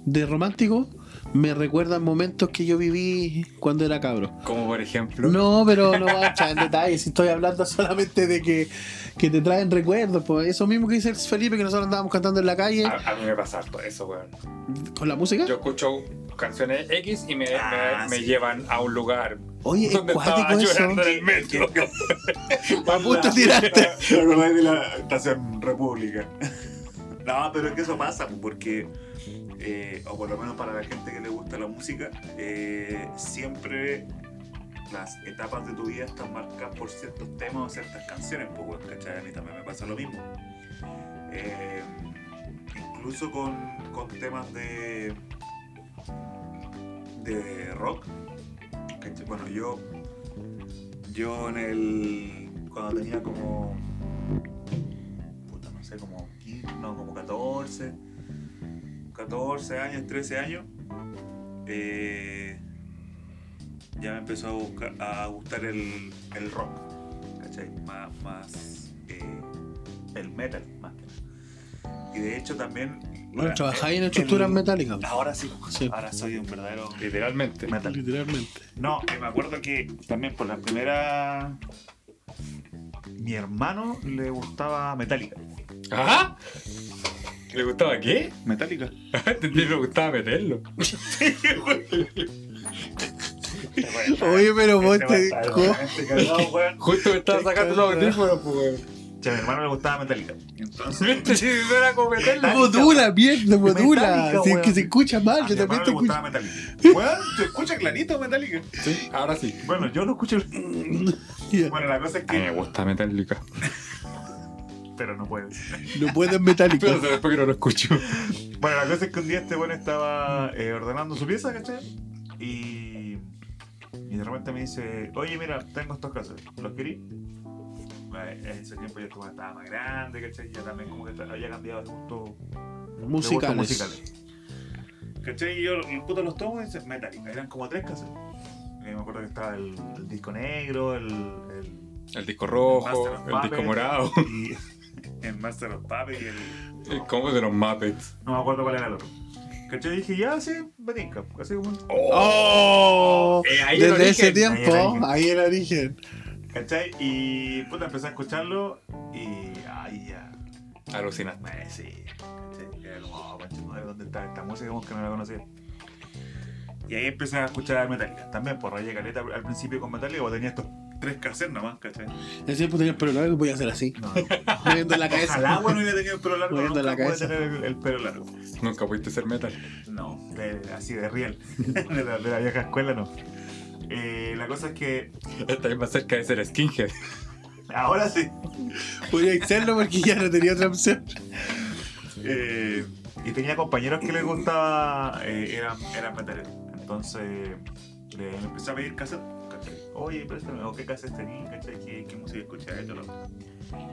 de romántico, me recuerdan momentos que yo viví cuando era cabro. como por ejemplo. No, pero no voy a entrar en detalles. Estoy hablando solamente de que, que te traen recuerdos. Pues eso mismo que dice el Felipe, que nosotros andábamos cantando en la calle A, a mí me pasa harto eso, weón. con la música. Yo escucho canciones X y me, Ah, me, me sí. llevan a un lugar Oye, es donde estaba eso. en el metro. [LAUGHS] [LAUGHS] A punto tirarte. ¿Te acordás de la estación República? [LAUGHS] No, pero es que eso pasa, porque, eh, o por lo menos para la gente que le gusta la música, eh, siempre las etapas de tu vida están marcadas por ciertos temas o ciertas canciones, pues, ¿cachai? A mí también me pasa lo mismo. Eh, incluso con, con temas de, de rock. Bueno, yo, yo en el. cuando tenía como. puta, no sé, como 15, no, como 14, 14 años, 13 años, eh, ya me empezó a, buscar- a gustar el, el rock, ¿cachai? Más, más eh, el metal, más que nada. Y de hecho también. Bueno, la- trabajáis en el- estructuras metálicas. Ahora sí, Sí. ahora soy un verdadero Literalmente. metal. Literalmente. No, eh, me acuerdo que también por la primera. Mi hermano le gustaba Metallica. ¿Ajá? ¿Le gustaba qué? ¿Metallica? [LAUGHS] Entendí, le gustaba meterlo. [LAUGHS] Oye, pero vos Este te. cagado, weón. [LAUGHS] Justo me estaba sacando los audífonos, pues, a mi hermano le gustaba Metallica. Entonces, Viste, si no era como meterlo. Metallica, Modula, mierda, modula. Si es que se escucha mal, a yo mi también te escucho. Weón, se escucha clarito Metallica. Sí, ahora sí. Bueno, yo lo escucho. Bueno, la cosa es A mí me que. gusta Metallica. Pero no puedes. No pueden metálico. Pero después que no lo escucho. Bueno, la cosa es que un día este bueno estaba eh, ordenando su pieza, ¿cachai? Y, y de repente me dice, oye, mira, tengo estos casos, ¿los querí? En ese tiempo como estaba más grande, ¿cachai? Ya también como que había cambiado de gusto, de gustos Musicales. musicales. ¿Cachai? Y yo los putos los tomo y dice, Metallica, eran como tres casas. me acuerdo que estaba el, el disco negro, el, el, El disco rojo, el disco morado. y [LAUGHS] el Master of Puppets y el... El combo de los Muppets. No me acuerdo cuál era el otro. ¿Cachai? Y dije, ya, sí, me tinca. Así como... ¡Oh! Eh, ahí el Desde ese tiempo, Ahí el origen. ¿Cachai? Y puta, empecé a escucharlo y. Ay, ya. Alucinante. Eh, sí. ¿Cachai? Era como, oh, madre, ¿dónde está esta música? Como que no la conocía. Y ahí empecé a escuchar Metallica. También por raya caleta al principio con Metallica, porque tenía estos tres cassettes nomás, ¿cachai? En ese tiempo tenía el pelo largo y voy a hacer así. [LAUGHS] No. Moviendo la cabeza. Ojalá, bueno, hubiera tenido el pelo largo. Moviendo Nunca la cabeza. tener el, el pelo largo. Nunca pudiste ser metal. No, de- así de real. [LAUGHS] de, la, de la vieja escuela, no. Eh, la cosa es que Estás más cerca de ser skinhead. ahora sí. Podría hacerlo porque ya no tenía otra opción. Eh, y tenía compañeros que les gustaba, eh, eran, eran metaleros. Entonces le empecé a pedir cassette. Oye, préstame, o qué cassette tenías, ¿cachai? ¿Qué, qué música otro.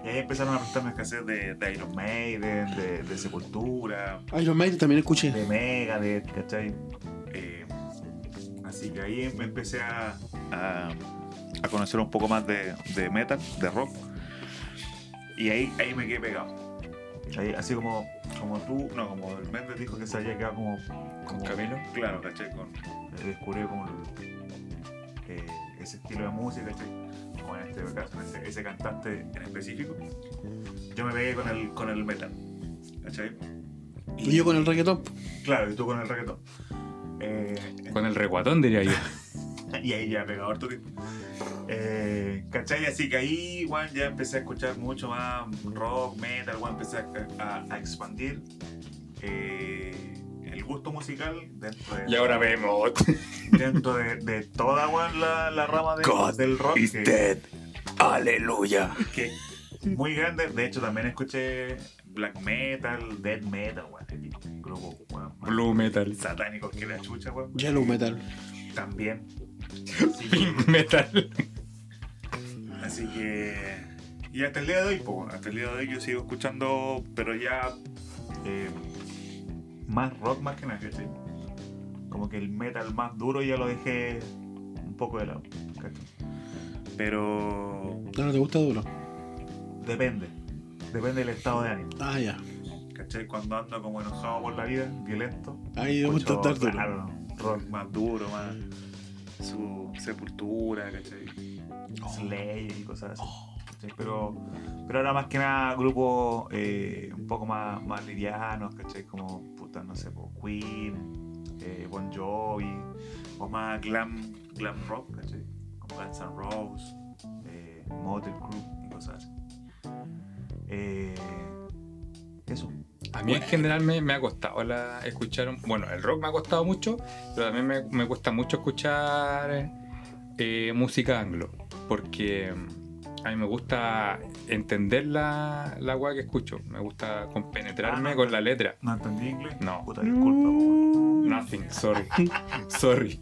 Y ahí empezaron a prestarme cassettes de, de Iron Maiden, de, de Sepultura, Iron Maiden también escuché. de Megadeth, ¿cachai? Eh, así que ahí me empecé a, a, a conocer un poco más de, de metal, de rock. Y ahí, ahí me quedé pegado. Ahí, así como, como tú, no, como el Méndez dijo que se había quedado como. como Camilo? Claro, ¿cachai? Con, eh, descubrió como el- eh, ese estilo de música, ¿cachai? O en este caso, ese, ese cantante en específico. Yo me pegué con el, con el metal, ¿cachai? Y yo con el reggaetón. Claro, y tú con el reggaetón. Eh, Con el reguatón, diría yo. [LAUGHS] y ahí ya pegado harto tiempo. Eh, ¿Cachai? Así que ahí, igual ya empecé a escuchar mucho más rock, metal, igual empecé a, a- a expandir eh, gusto musical dentro de, Y ahora vemos. dentro de, de toda la, la rama de- God del rock. is que- dead. Aleluya. que muy grande. De hecho, también escuché black metal, death metal, weón. Más Blue metal. satánicos que la chucha, weón. Yellow Metal. También. Así [LAUGHS] que- Pink metal. Así que. Y hasta el día de hoy, po, hasta el día de hoy yo sigo escuchando, pero ya. eh, más rock más que nada, ¿cachai? Como que el metal más duro ya lo dejé un poco de lado, ¿cachai? Pero. No, no te gusta duro. Depende. Depende del estado de ánimo, Ah, ya. ¿cachai? Cuando ando como enojado por la vida, violento. Ahí me gusta estar duro. claro, rock más duro, más. Su sepultura, ¿cachai? Oh. Slayer y cosas así. ¿cachai? Pero, pero ahora más que nada grupos eh, un poco más, más livianos, ¿cachai? Como, no sé, po, Queen, eh, Bon Jovi, o más glam, glam rock, ¿cachai? Como Guns N' Roses, eh, Motley Crue y cosas así. Eh, eso. A mí en general me, me ha costado la, escuchar. Bueno, el rock me ha costado mucho, pero también me, me cuesta mucho escuchar eh, música anglo. Porque a mí me gusta entender la, la weá que escucho. Me gusta compenetrarme Ah, no. con la letra. ¿No entendí inglés? No. Puta, disculpa, po. Nothing, sorry. [LAUGHS] sorry.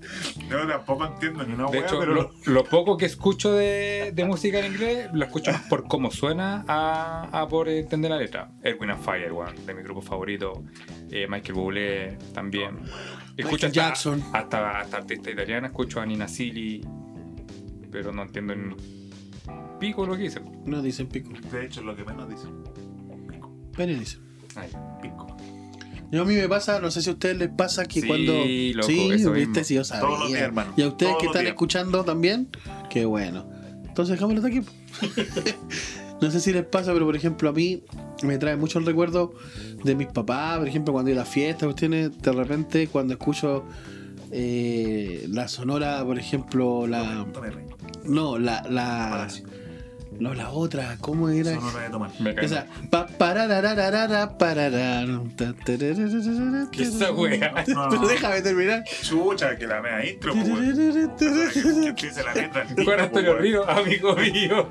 No, tampoco entiendo ni una De hecho, pero... lo, lo poco que escucho de, de música en inglés, lo escucho más por cómo suena a, a por entender la letra. Edwin and Fire, weón, de mi grupo favorito. Eh, Michael Bublé también. Escucho Michael hasta, Jackson. Hasta, hasta artista italiana, escucho a Nina Sili, pero no entiendo en pico lo que dice. No dicen pico. De hecho, lo que menos dice. Pico, Penny dice. Ay, pico. Yo a mí me pasa, no sé si a ustedes les pasa que Sí, cuando. loco, sí, eso viste, mismo. sí, yo sabía. Todos los días, hermano. Y a ustedes Todos que están días. escuchando también, qué bueno. Entonces dejámoslo hasta aquí. [LAUGHS] no sé si les pasa, pero por ejemplo a mí me trae mucho el recuerdo de mis papás, por ejemplo, cuando iba a las fiestas, cuestiones, de repente cuando escucho eh, la sonora, por ejemplo, la. No, la. la. No, la otra, ¿cómo era? Sonora de tomar. Me cae Esa. mal. Pa, pararararara, parararán, ta, tararararara, ¿Qué es esa wea? Pero déjame terminar. Chucha, que la mea intro, pues, weón. Que empiece la letra. Juan Antonio weón. Río, amigo mío.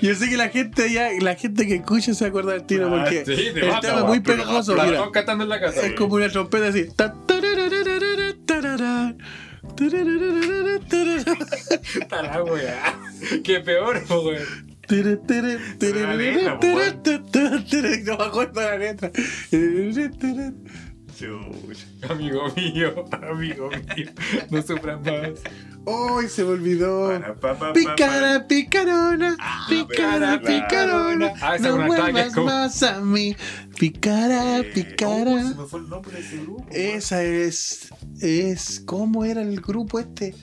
Yo sé que la gente ya, la gente que escucha se acuerda del tiro Ah, porque sí, el mata, tema es muy pero pegajoso, La mira. estamos cantando en la casa. Es como una trompeta así. Ta, tararararara, tarara, tararararara, tarara, Está la wea. Qué peor, po, weón. Letra, tere. No me acuerdo la letra. Amigo mío, [LAUGHS] amigo mío. No sufras más. ¡Ay, se me olvidó! Picara, picarona, picara, pero claro. picarona, Ah, no vuelvas más a mí. Picara, Eh, picara. Esa es, es, ¿cómo era el grupo este?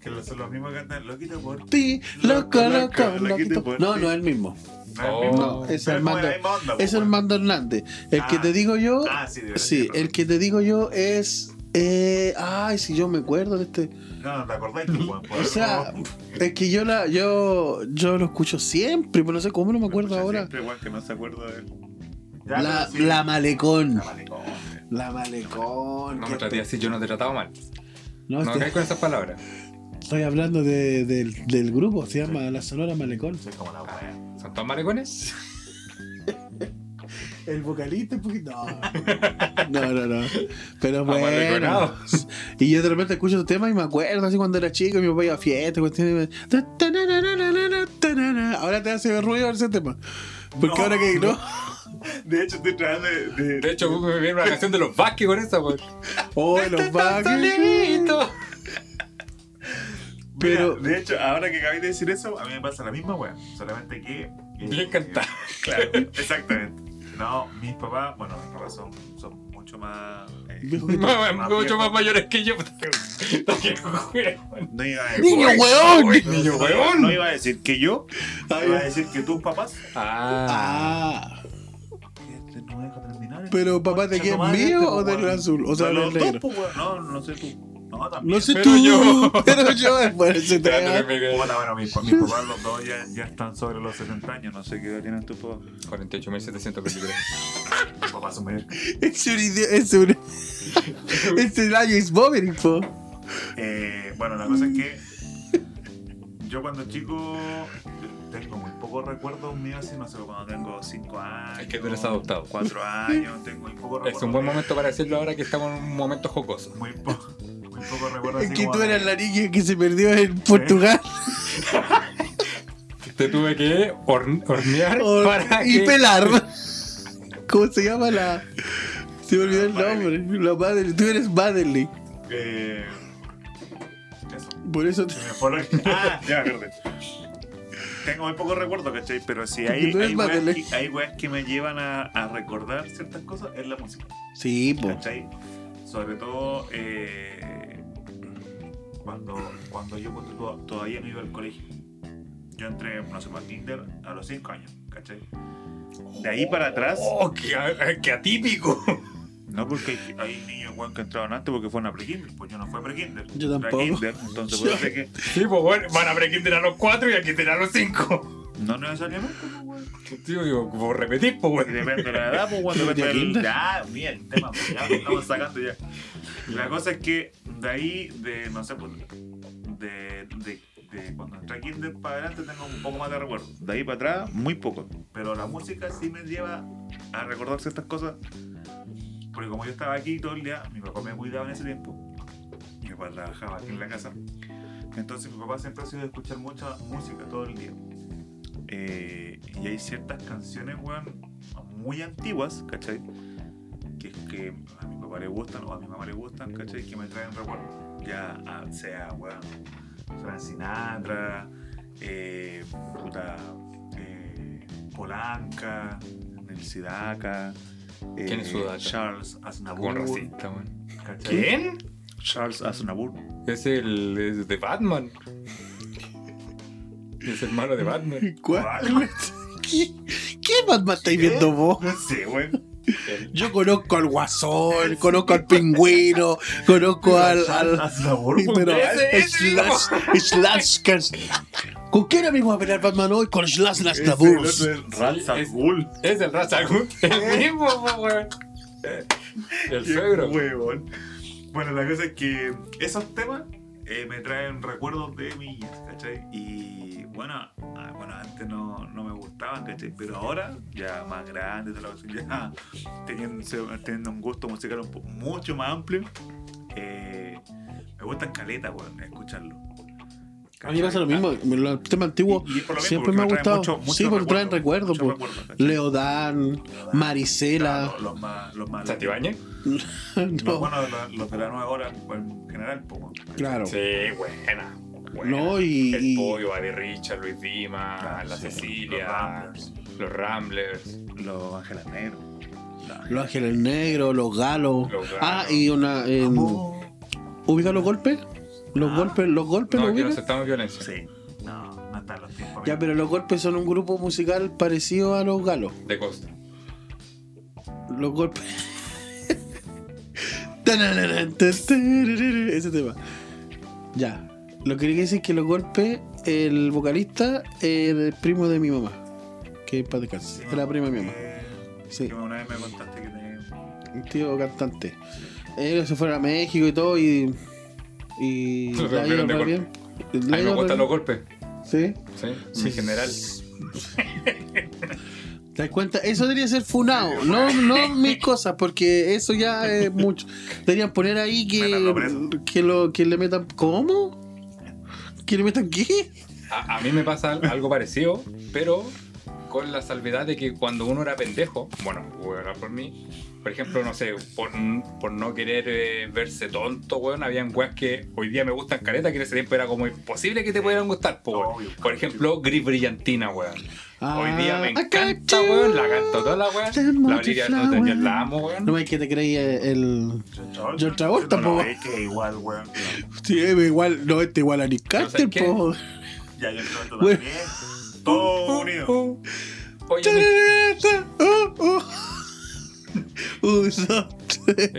Que son los mismos que cantan Loquita por Pi, loco, Loco, loquito. loquito por No, ti. no es el mismo. No, el Oh. mismo. No, es como Armando. Es pues. Armando Hernández. El que Ah. te digo yo, Ah, sí, el que te digo yo es, eh, ay, si yo me acuerdo de este. No, no te acordás por O sea, no- es que yo la, yo, yo lo escucho siempre, pero no sé cómo no me acuerdo ahora. Siempre, weón, que no se acuerda de él. Ya, La, sí. la malecón. La malecón. La malecón. No que me traté te- así, yo no te he tratado mal. No, No caes con esas palabras. Estoy hablando de- del, del grupo, se llama La Sonora Malecón. Soy como la weá. ¿Son todos maricones? [LAUGHS] El vocalista un poquito. No, no, no. no. Pero bueno. Y yo de repente escucho estos temas y me acuerdo así cuando era chico y mi papá iba a fiesta. Ahora te hace ruido ese tema. Porque No. ahora que no. De hecho, estoy tratando de. de- De hecho, me viene una canción de los Vázquez con esa, weón. Oh, los Buggles. Pero. Mira, de hecho, ahora que acabé de decir eso, a mí me pasa la misma weá. Solamente que. eh, Bien cantado. [LAUGHS] Claro, exactamente. No, mis papás, bueno, mis papás son, son mucho más. eh, Más- Más Mucho más mayores que yo. No iba a ¡Niño decir. weón! Niño no, weón. No iba a decir que yo, Ah, iba a decir que tus papás. Ah. Ah. Que no deja terminar. Pero papá, ¿de tu madre, mío este, o del weón. azul? O sea, De del los dos, pues. No, no sé tú. No, también. No sé Pero tú, yo. [LAUGHS] pero yo [LAUGHS] después ese Espérate, tema. me quedé. Puta, bueno, mis, [LAUGHS] mis papás los dos ya, ya están sobre los 70 años. No sé qué edad tienen tus papás. 48.723. Tus papás son mayores. Es un idiota. Es un. Es el año es Bobby, po. Eh, bueno, la cosa es que yo cuando chico tengo muy pocos recuerdos míos, así, no sé, cuando tengo 5 años. Es que tú eres adoptado. 4 años, tengo muy pocos recuerdos. Es un buen momento para decirlo ahora que estamos en un momento jocoso. Muy, po- muy pocos recuerdos. Es que tú eras la niña que se perdió en Portugal. Te tuve que horn- hornear [LAUGHS] Or- para y que... pelar. ¿Cómo se llama la.? Se me olvidó el nombre. La madre. Tú eres Madeline. Eh, eso. Por eso te. [LAUGHS] Ah, ya acordé. Tengo muy pocos recuerdos, ¿cachai? Pero si hay, tú eres hay, weas que, hay weas que me llevan a, a recordar ciertas cosas, es la música. Sí, po. ¿Cachai? Sobre todo eh, cuando, cuando yo tú, todavía no iba al colegio. Yo entré, no sé, para Tinder a los 5 años, ¿cachai? De ahí para atrás, ¡Oh, qué, qué atípico! no porque hay, niños weón, que entraban antes porque fueron a pre-kinder, pues yo no fui a pre-kinder. Yo tampoco. kinder, entonces eso es que [LAUGHS] Sí, pues bueno, van a prequinder a los 4 y aquí a los 5. no necesariamente, pues, weón. Tío, digo, como repetir, pues bueno. depende de la edad, pues cuando [LAUGHS] ¿Ya depende del. kinder? Ya, mira el tema, pues, ya lo estamos sacando ya. La cosa es que de ahí, de no sé, pues, de, de, de cuando entré a Kinder para adelante tengo un poco más de recuerdo. De ahí para atrás, muy poco. Pero la música sí me lleva a recordar ciertas cosas. Porque como yo estaba aquí todo el día, mi papá me cuidaba en ese tiempo. Mi papá trabajaba aquí en la casa. Entonces mi papá siempre ha sido de escuchar mucha música todo el día. Eh, y hay ciertas canciones, weón, muy antiguas, ¿cachai? Que, que a mi papá le gustan o a mi mamá le gustan, ¿cachai? Que me traen recuerdos. Ya ah, sea, weón, Frank Sinatra, eh, puta, eh, Polanca, Nel Sidaca, eh, ¿Quién es Sudaca? Charles Aznavour, racista. ¿Quién? Charles Aznavour. Es el es de Batman. Es hermano de Batman. ¿Cuál? ¿Qué, ¿Qué Batman estáis viendo vos? No sé, weón. Yo conozco al Guasón, conozco al Pingüino, conozco al. al po. pero Slash. ¿Con quién era mismo a pelear Batman hoy? Con Slash el otro es al Es- el Razagut. [LAUGHS] El mismo, po, weón. El Qué suegro. huevón. Bueno, la cosa es que esos temas eh, me traen recuerdos de mi niñez, ¿cachai? Y bueno, ah, bueno antes no, no me gustaban, ¿cachai? Pero ahora, ya más grande, ya [LAUGHS] teniendo, teniendo un gusto musical mucho más amplio, eh, me gustan caletas, weón, escucharlo. A mí me pasa lo mismo, los temas antiguos Y- y por lo mismo, siempre me ha gustado. mucho- mucho sí, porque traen recuerdo, recuerdos. mucho po. recuerdo. Leodán, Marisela. Claro, los más, los más ¿Santibáñez? Los, [LAUGHS] No, bueno, los, los de la nueva hora en general, pues, claro. Sí, buena. buena. No, y- El y- pollo, Adi Richard, Luis Dima, Claro, la sí. Cecilia, Los Ramblers. los ángeles negros. Los ángeles negros, los galos. Los galos. Ah, y una. ¿Ubica los golpes? Los Ah. golpes, los golpes, No, ¿los aquí no aceptamos violencia. Sí. No, no están los tiempos. Ya, pero los golpes son un grupo musical parecido a los galos. De costa. Los golpes. [LAUGHS] Ese tema. Ya. Lo que quería decir es que los golpes, el vocalista es el primo de mi mamá. Que es para descansar. Es la prima de mi mamá. Sí. Que una vez me contaste que tenía. Un tío cantante. Ellos se fueron a México y todo y. Y. De re bien. A mí me gustan los golpes. Sí. Sí, mi general. [LAUGHS] ¿Te das cuenta? Eso debería ser funado, no, no mis cosas, porque eso ya es mucho. Deberían poner ahí que, que, lo, que le metan. ¿Cómo? ¿Que le metan qué? A, a mí me pasa al- algo parecido, pero con la salvedad de que cuando uno era pendejo, bueno, voy a hablar por mí, por ejemplo, no sé, por, por no querer eh, verse tonto, weón, habían weas que hoy día me gustan careta, que en ese tiempo era como imposible que te pudieran gustar, po, weón. Obvio. Por ejemplo, Gris Brillantina, weón. hoy día me Ah, encanta, weón, la canto toda la weón. La Olivia multiflower. Newton-John la amo, weón. No me que te creí el. John Travolta, no, po. es que igual, weón. Sí, igual, no, este igual a Nick Carter, po. Ya, yo también. Todo unido. Oye, [LAUGHS]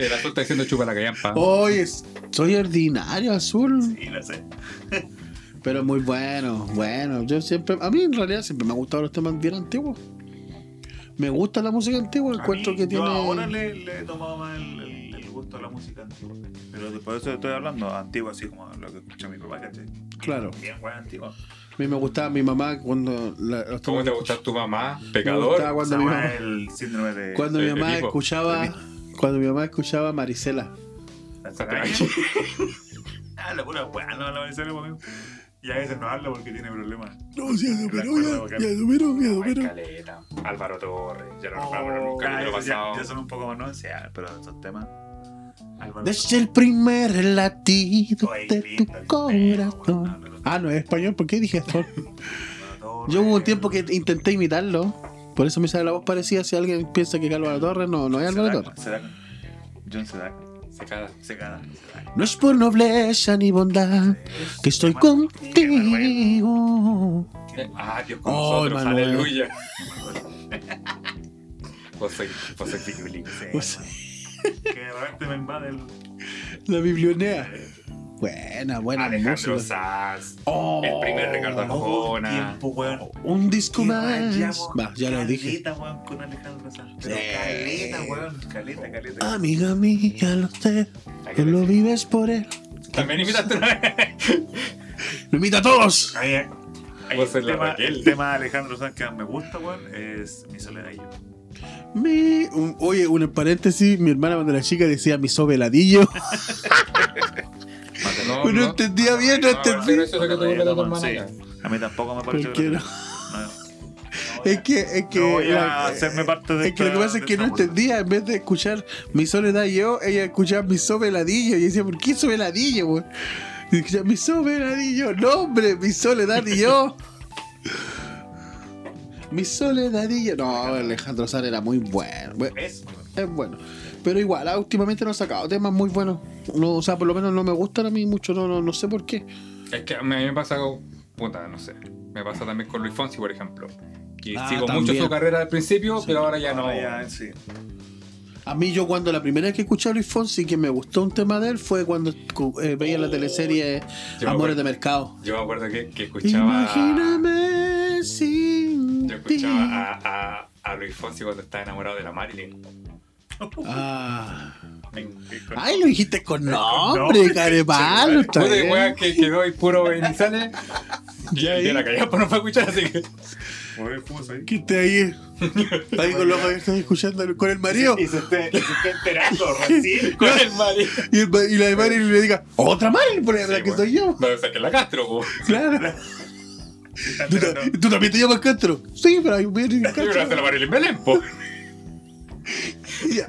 la azul está diciendo chupa la callampa. Oye, soy ordinario, azul. Sí, lo sé. [LAUGHS] Pero muy bueno, bueno. Yo siempre, a mí en realidad siempre me han gustado los temas bien antiguos. Me gusta la música antigua, encuentro mí, que yo tiene. ahora le, le he tomado más el, el- el gusto a la música antigua. Pero por eso estoy hablando antigua, así como lo que escucha mi papá, ¿cachai? Claro. Bien, weón, antigua. A mí me gustaba mi mamá cuando. La, ¿Cómo te gusta tu mamá? me Pecador. gustaba cuando mi mamá, el síndrome de. cuando mi mamá escuchaba. Cuando mi mamá escuchaba Marisela. Ah, la [LAUGHS] pura weá, no la voy a hacer conmigo. Y a veces no habla porque tiene problemas. No, sí, ya superó, ya- ya superó, ya caleta. Álvaro Torres. Ya lo nombramos Ah, capítulo esos ya, pasado. ya son un poco más no pero esos temas. Desde el primer latido Oye, de tu corazón. Ah, no es español, ¿por qué dije esto? [LAUGHS] Yo hubo un tiempo que intenté imitarlo. Por eso me sale la voz parecida. Si alguien piensa que es Álvaro Torres, no, no es Álvaro Sedaka, Torres. Sedaka. John Sedaka. Secada. Secada. No es por nobleza ni bondad que estoy contigo. Ah, Dios con Oh, nosotros. Manuel. Aleluya. [LAUGHS] Sois Piculín. Sí, [LAUGHS] Que de repente me invade el. La biblionea. Buena, buena Alejandro música. Sanz. Oh, El primer Ricardo Arjona. tiempo, weón. Un disco más. Va, ya lo dije. Caleta, weón, con Alejandro Sanz. Pero Sí. caleta, weón. Caleta, caleta. Amiga mía, lo sé. Que lo vives por él. También imitaste una vez. ¡Lo imita a todos! Ahí, ahí, el, tema, el tema de Alejandro Sanz que más me gusta, weón, es Mi Soledad y yo. Mi, un- oye, un paréntesis, mi hermana cuando era chica decía mi sobeladillo. [LAUGHS] No, entendía bien, no entendí. Pero eso es lo que te gusta de tu hermana. Sí. ya. A mí tampoco me parece. [LAUGHS] No. Es que, es que, No voy a la- hacerme parte de es que lo que pasa es que no entendía, en vez de escuchar mi soledad y yo, ella escuchaba mi sobeladillo y decía, ¿por qué sobeladillo, güey? Y escuchaba, mi sobeladillo, no hombre, mi soledad y yo. Mi soledad y yo. No, Alejandro Sanz era muy bueno. Es, Es bueno. Pero igual, ah, últimamente no ha sacado temas muy buenos. No, o sea, por lo menos no me gustan a mí mucho, no, no, no sé por qué. Es que a mí me pasa, puta, no sé. Me pasa también con Luis Fonsi, por ejemplo. Que Ah, sigo también. mucho su carrera al principio, pero ahora ya no. ya, sí. A mí yo cuando la primera vez que escuché a Luis Fonsi que me gustó un tema de él fue cuando eh, veía la teleserie Yo me Amores acuerdo- de Mercado. Yo me acuerdo que, que escuchaba. Imagíname sin Yo escuchaba a, a, a Luis Fonsi cuando estaba enamorado de la Marilyn. Ah. Ay, lo dijiste con nombre, nombre, carepalo. está weón, que quedó ahí puro Benizales. [LAUGHS] Y ahí? de la calle pues no fue a escuchar, así que. Mueve fuso ahí. ¿Qué está ahí? Con los ojos abiertos escuchando con el marido. Y se y esté enterando [LAUGHS] recién. Con el Marilyn. Y, el, y la de Marilyn le diga, otra Marilyn, por la que soy yo. No, o sea, que la Castro. Claro. ¿Tú, ta- tú también te llamas Castro? Sí, pero hay un creo que hace la Castro. Marilyn Belén, po. [LAUGHS]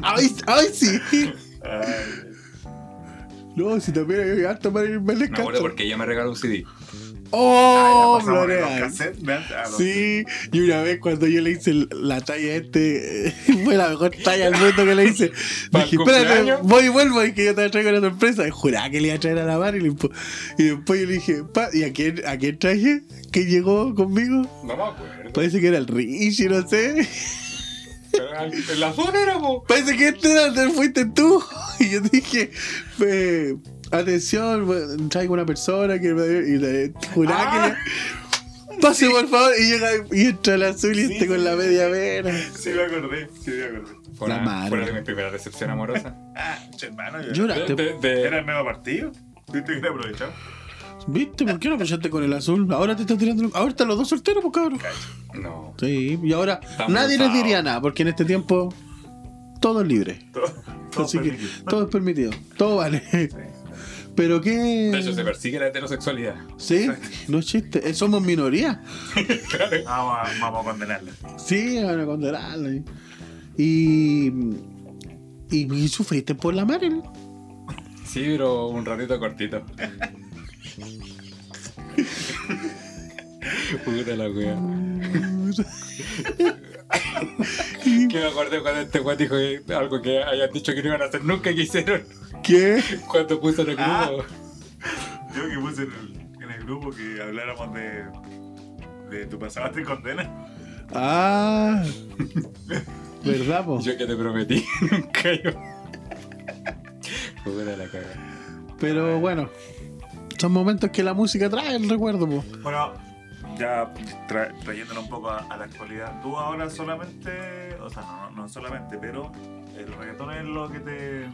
Ay, ay, sí. Ay, No, si también hay harta Marilyn Belén acuerdo Castro. porque ella me regaló un CD. ¡Oh, ya pasamos de los Floreal! cassettes, ¿verdad? A los- Sí, y una vez cuando yo le hice la talla este, [LAUGHS] fue la mejor talla del mundo que le hice. [LAUGHS] ¿Para Dije, espérate, voy y vuelvo y que yo te traigo una sorpresa. Y juraba que le iba a traer a la Marilyn. po. Y después yo le dije, pa, ¿y a quién, a quién traje? ¿Quién llegó conmigo? No me acuerdo. Parece que era el Richie, no sé. En la zona era, po. Parece que este era, te fuiste tú. [LAUGHS] Y yo dije, eh, atención, traigo una persona que me y le juraba que le- Pase por favor y llega y entra el azul y Sí, este con sí, la sí. media vena. Sí, me acordé. Sí, me acordé. Fue La una, madre. fue una de mis primeras decepción amorosa. [LAUGHS] Ah, hermano. yo- De, Lloraste. de- de- ¿Era el medio partido? ¿Viste que aprovechado? ¿Viste? ¿Por qué no aprovechaste con el azul? Ahora te estás tirando. Ahora están los dos solteros, pues cabrón. No. Sí, y ahora Estamos nadie les diría nada, porque en este tiempo todo es libre. Todo, todo Así que todo es permitido. Todo vale. Pero qué. De hecho, se persigue la heterosexualidad. Sí, no es chiste. Eh, Somos minoría. [LAUGHS] Vamos a, vamos a condenarla. Sí, van a condenarla. Y. Y, y sufriste por la Marilyn. Sí, pero un ratito cortito. [LAUGHS] Puta la wea. [LAUGHS] Que me acordé cuando este weón dijo que algo que hayan dicho que no iban a hacer nunca y que hicieron ¿Qué? cuando puso en el Ah. grupo. Yo que puse en el, en el grupo que habláramos de, de tu pasado te condena. Ah. ¿Verdad, po? Yo que te prometí, [LAUGHS] nunca yo. Puta la caga. Pero bueno. Son momentos que la música trae el recuerdo, po. Bueno, ya tra- trayéndolo un poco a, a la actualidad, tú ahora solamente, o sea, no, no solamente, pero el reggaetón es lo que te.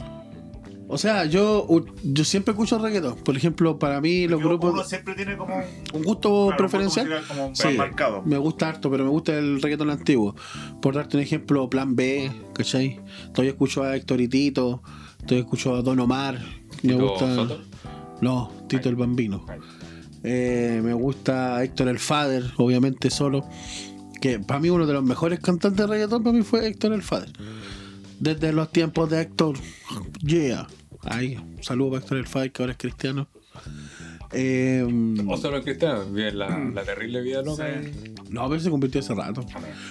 O sea, yo, yo siempre escucho reggaetón. Por ejemplo, para mí los grupos. Uno siempre tiene como un gusto claro, un preferencial. gusto musical como Sí, marcado. me gusta harto, pero me gusta el reggaetón antiguo. Por darte un ejemplo, Plan B, ¿cachai? Todavía escucho a Héctor y Tito, todavía escucho a Don Omar. Me ¿Tito gusta. Soto? No, Tito Ay. el Bambino. Eh, me gusta Héctor el Fader, obviamente solo. Que para mí uno de los mejores cantantes de reggaetón para mí fue Héctor el Fader. Desde los tiempos de Héctor. Yeah. Ahí, un saludo para Héctor el Fader, que ahora es cristiano. Eh, O solo en cristiano, bien la, la terrible vida loca. Sí. no, pero se convirtió hace rato.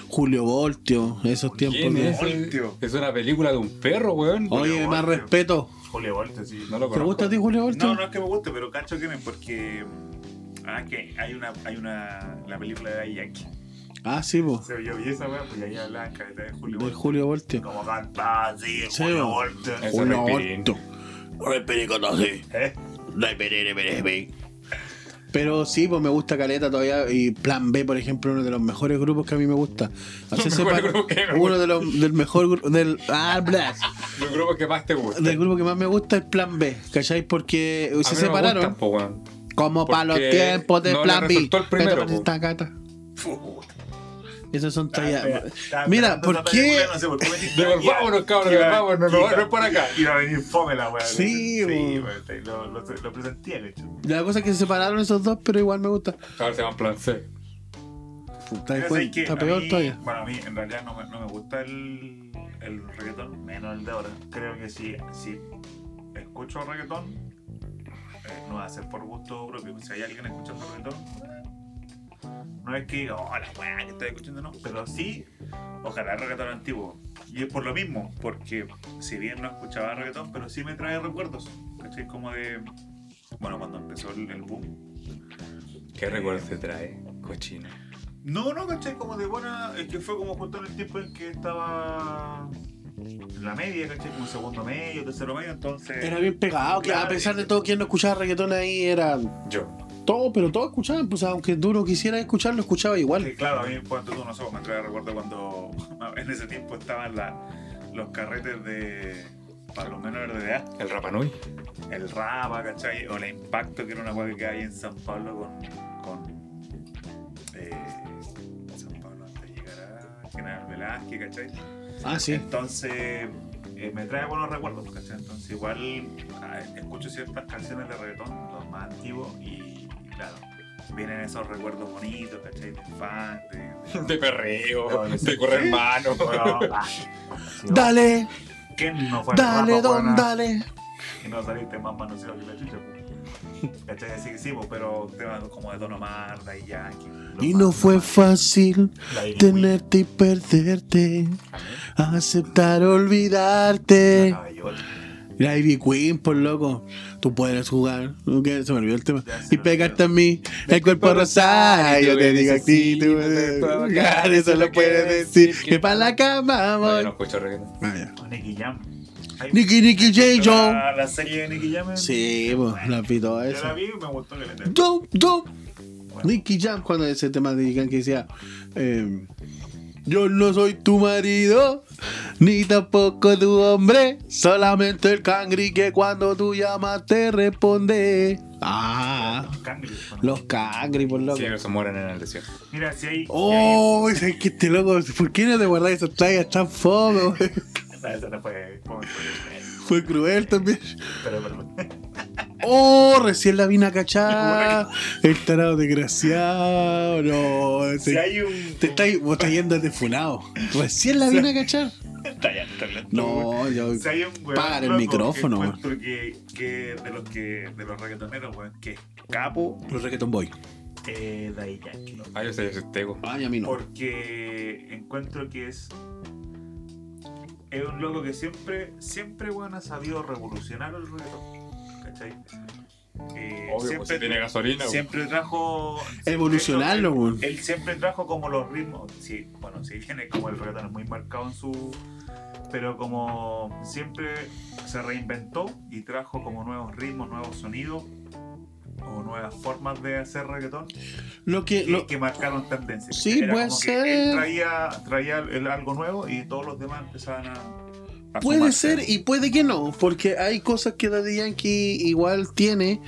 Julio Voltio, esos tiempos. ¿Quién de- es? Voltio. Es una película de un perro, weón. Oye, Julio más Voltio. respeto. Julio Volte, sí. No lo ¿Te conozco. gusta a ti Julio Voltio? No, no es que me guste, pero cacho quién es porque. Ah, que hay una. Hay una. La película de Yankee. Ah, sí, po. Se yo vi esa weá, pues ahí hablaban caleta de Julio De Volte. Julio Voltio. Como canta así, Sí, Julio. Es- Julio. Voltio. Pero sí, pues me gusta Caleta todavía. Y Plan B, por ejemplo, uno de los mejores grupos que a mí me gusta. [LAUGHS] Así uno de los del mejor grupo del ah, bla, Los grupos que más te gustan. del grupo que más me gusta es Plan B, ¿cachai? Porque A mí se no separaron po, weón. como para los tiempos de no le Plan B. el primero, Esos son tallas. Estaba Mira, ¿por qué? Devolvámonos, cabrón, devolvámonos, no, es por acá. Iba a venir fome la weá. Sí, sí, lo, lo, lo presentía, de hecho. La cosa es que se separaron esos dos, pero igual me gusta. Ahora se llaman Plan C. Está peor mí- todavía. Bueno, a mí en realidad no me, no me gusta el, el reggaetón, menos el de ahora. Creo que si, si escucho reggaetón, eh, no va a ser por gusto propio. Si hay alguien escuchando reggaetón, no es que, oh, la weá que estoy escuchando, no. Pero sí, ojalá reggaetón antiguo. Y es por lo mismo, porque si bien no escuchaba reggaetón, pero sí me trae recuerdos. ¿Cachai? Como de, bueno, cuando empezó el, el boom. ¿Qué recuerdos te trae, cochino? No, no, ¿cachai? Como de buena. Es que fue como justo en el tiempo en que estaba. en la media, ¿cachai? Como segundo medio, tercero medio, entonces. Era bien pegado, que a pesar de todo, quien no escuchaba reggaetón ahí era Yo. Todo, pero todos escuchaban, pues aunque tú no quisieras escucharlo, escuchaba igual. Sí, claro, a mí cuando tú no sé, me trae recuerdo cuando [LAUGHS] en ese tiempo estaban la- los carretes de para los menores de edad, El Rapanui. el Rapa, ¿cachai? O la Impacto, que era una hueá que hay en San Pablo con. con eh, San Pablo antes de llegar a General Velázquez, ¿cachai? Ah, sí. Entonces, eh, me trae buenos recuerdos, ¿cachai? Entonces, igual ah, escucho ciertas canciones de reggaetón, los más antiguos, y, claro, vienen esos recuerdos bonitos, ¿cachai? De fan, de. de- De perreo, sé. de correr mano. [LAUGHS] Bueno, [LAUGHS] ah, sí, Dale, ¿Quién no fue al dale, Rapa, don, weón, dale. Y no saliste más manoseado que la chucha, pues. ¿Cachai? Así que sí, pues, pero temas como de Don Omar, Daddy Yankee. Y no fue fácil tenerte y perderte, aceptar olvidarte. La Ivy Queen, por loco. Tú puedes jugar. Ok, Se me olvidó el tema. Y me pegarte a mí, el cuerpo rosado. Yo te digo a ti, tú puedes jugar. Eso lo puedes decir. Que para la cama, No, yo no escucho reggaetón. Ah, ya. O Nicky Jam. Nicky, Nicky, J. Joe. La, la serie de Nicky Jam. Sí, pues, la vi toda Yo la esa. vi y me gustó que le Do, do. Bueno, Nicky Jam, cuando ese tema de Nicky Jam que decía: eh, Yo no soy tu marido, ni tampoco tu hombre, solamente el cangri que cuando tú llamas te responde. Ah, los bueno. los cangri, por loco. Sí, pero se mueren en el desierto. Mira, si hay. si hay- Oh, es que este loco, ¿por qué no te guardas esas tallas tan fome? güey? [LAUGHS] Esa- esa no fue- fue- fue- Fue cruel también. Pero, pero. [LAUGHS] Oh, recién la vine a cachar. [LAUGHS] El tarado desgraciado. No, ese- Si hay un. Te estáis, vos estás yendo defunado. Recién la [LAUGHS] vine a cachar. Está ya, está hablando, No, yo. Si hay un weón Paga el micrófono, que, que, que de los que de los reggaetoneros, weón, que es capo Los reggaeton boy. eh, Daddy Yankee. Ah, yo sé, yo tego. Ay, a mí no. Porque encuentro que es es un loco que siempre siempre weón ha sabido revolucionar el reggaetón. ¿Cachai? Eh, Obvio, pues si tiene gasolina. güey. siempre trajo Evolucionarlo, él, weón. él siempre trajo como los ritmos sí, bueno si viene como el reggaetón es muy marcado en su pero como siempre se reinventó y trajo como nuevos ritmos nuevos sonidos o nuevas formas de hacer reggaetón Lo que. que, Lo, que marcaron tendencias Sí, Era puede como que ser. él traía traía el- algo nuevo y todos los demás empezaban a Puede ser y puede que no, porque hay cosas que Daddy Yankee igual tiene,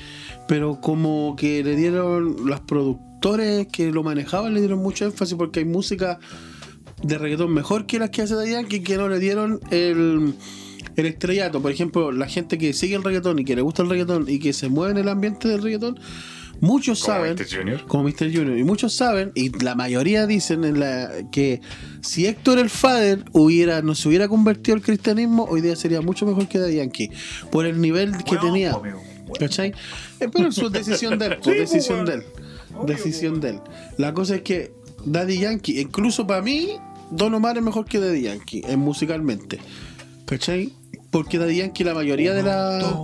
pero como que le dieron los productores que lo manejaban le dieron mucho énfasis porque hay música de reggaetón mejor que las que hace Daddy Yankee que no le dieron el, el estrellato. Por ejemplo, la gente que sigue el reggaetón y que le gusta el reggaetón y que se mueve en el ambiente del reggaetón, muchos Como saben Mr. Junior. como Mr. Junior. Y muchos saben, y la mayoría dicen en la, que si Héctor el Fader hubiera, no se hubiera convertido al cristianismo, hoy día sería mucho mejor que Daddy Yankee. Por el nivel que Bueno, tenía. amigo, bueno. ¿Cachai? Eh, pero su decisión de él, [LAUGHS] Sí, pues, pues, decisión de él. Obvio, Decisión pues, de él. La cosa es que Daddy Yankee, incluso para mí, Don Omar es mejor que Daddy Yankee, en musicalmente. ¿Cachai? Porque Daddy Yankee, la mayoría de la.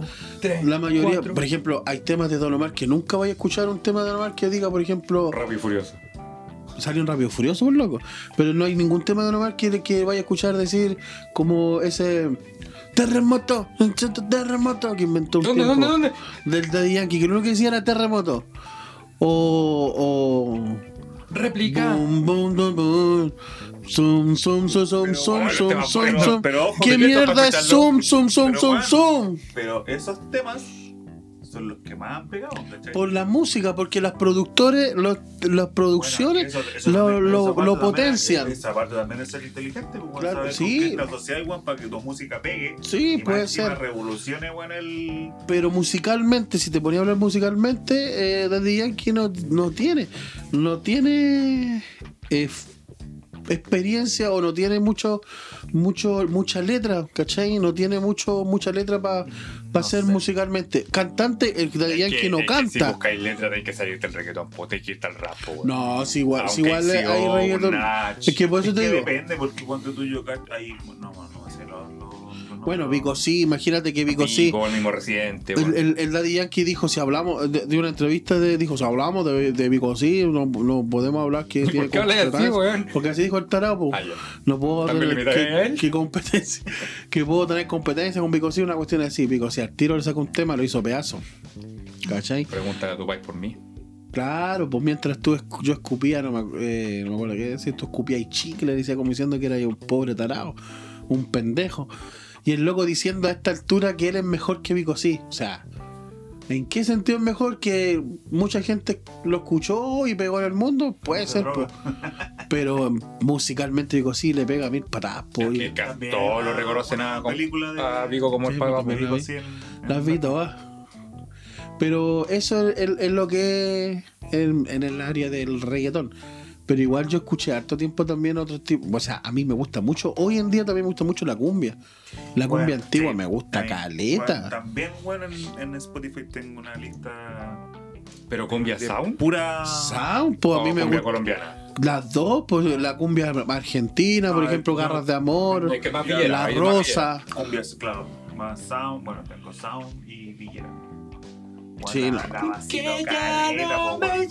La mayoría, por ejemplo, hay temas de Don Omar que nunca voy a escuchar un tema de Don Omar que diga, por ejemplo, Rápido y furioso. salió un rápido furioso, por loco. Pero no hay ningún tema de Don Omar que, que vaya a escuchar decir como ese terremoto, terremoto que inventó un ¿Dónde, tiempo dónde, dónde? del Daddy Yankee, que lo único que decía era terremoto. O. o Réplica. Boom, boom, boom, boom. Zoom, zoom, zoom, zoom, Pero, zoom, bueno, zoom, tema zoom, bueno, zoom. pero ojo, ¿Qué mierda es zoom, zoom, zoom, zoom, zoom? Pero esos temas son los que más han pegado, ¿cachai? Por la música, porque las productores, los- las Bueno, producciones eso- eso lo, también- lo- lo también potencian. es- Esa parte también es ser inteligente, pues, Claro, saber sí. te asocias, weón, para que tu música pegue. Sí, y más puede encima ser. revolucione, weón, el... Pero musicalmente, si te ponía a hablar musicalmente, eh, Daddy Yankee no, no tiene, no tiene eh, experiencia o no tiene mucho, mucho, mucha letra, ¿cachai? No tiene mucho, mucha letra para No ser sé. musicalmente. Cantante, el Daddy Yankee que- no es que Si canta. buscáis letras, tenéis que salirte del reggaetón. Pues tenéis que irte al rap, weón. No, si igual, si igual hay reggaetón. Nach. Es que por eso Es te que digo. depende, porque cuando tú y yo ahí, no, no, no Bueno, Vico sí, imagínate que Vico sí. El mismo residente, El, weón. el, el Daddy Yankee dijo, si hablamos, de, de una entrevista de, dijo, si hablamos de, de Vico sí, no, no podemos hablar que [LAUGHS] tiene ¿Por qué hablas así, competencia". weón? Porque así dijo el tarado. Ah. No puedo ¿También tener que, que competencia, [LAUGHS] que puedo tener competencia con Vico sí, una cuestión así, Vico sí, al tiro le saca un tema, lo hizo pedazo. ¿Cachai? Pregúntale a tu país por mí. Claro, pues mientras tú escu- yo escupía, no me, eh, no me acuerdo qué decir, tú escupías y chicle, decía como diciendo que era un pobre tarado, un pendejo. Y el loco diciendo a esta altura que él es mejor que Vico sí. O sea, ¿en qué sentido es mejor que mucha gente lo escuchó y pegó en el mundo? Puede Se ser, pues. Pero musicalmente Vico sí le pega mil patadas. Que También todos lo la- reconocen a, la película de- a Vico como el Sí, así en- en- Las vi todas. Pero eso es, es- es lo que es en, en el área del reggaetón. Pero igual yo escuché harto tiempo también otros tipos. O sea, a mí me gusta mucho. Hoy en día también me gusta mucho la cumbia. La cumbia Bueno, antigua sí, me gusta también. caleta. Bueno, también, bueno, en, en Spotify tengo una lista. Pero cumbia de sound. Pura. Sound, pues a mí me cumbia gusta. colombiana. Las dos, pues la cumbia argentina, por ejemplo, no, Garras de Amor, Es que más La villera, La hay más Rosa. Cumbias, claro. Más sound. Bueno, tengo sound y villera. Bueno, Sí, la, no. la vacilo caleta, po, weón.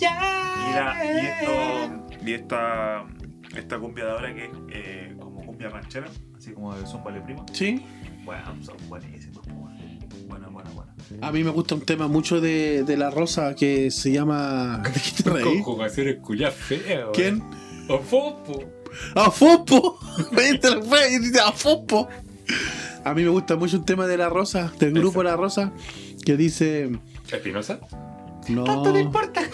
Y, esta. Esta cumbia de ahora que es eh, como cumbia ranchera, así como de Zumbale Primo. Sí. Bueno, son weón. Bueno, bueno, bueno. A mí me gusta un tema mucho de, de La Rosa que se llama. [LAUGHS] ¿De qué te reí? Conjugaciones culias feas. ¿Quién? ¡A Fopo! [LAUGHS] ¿Viste lo fue? Y dice, ¡A Fopo! A mí me gusta mucho un tema de La Rosa, del grupo La Rosa, que dice. ¿Espinosa? No. importa? [LAUGHS]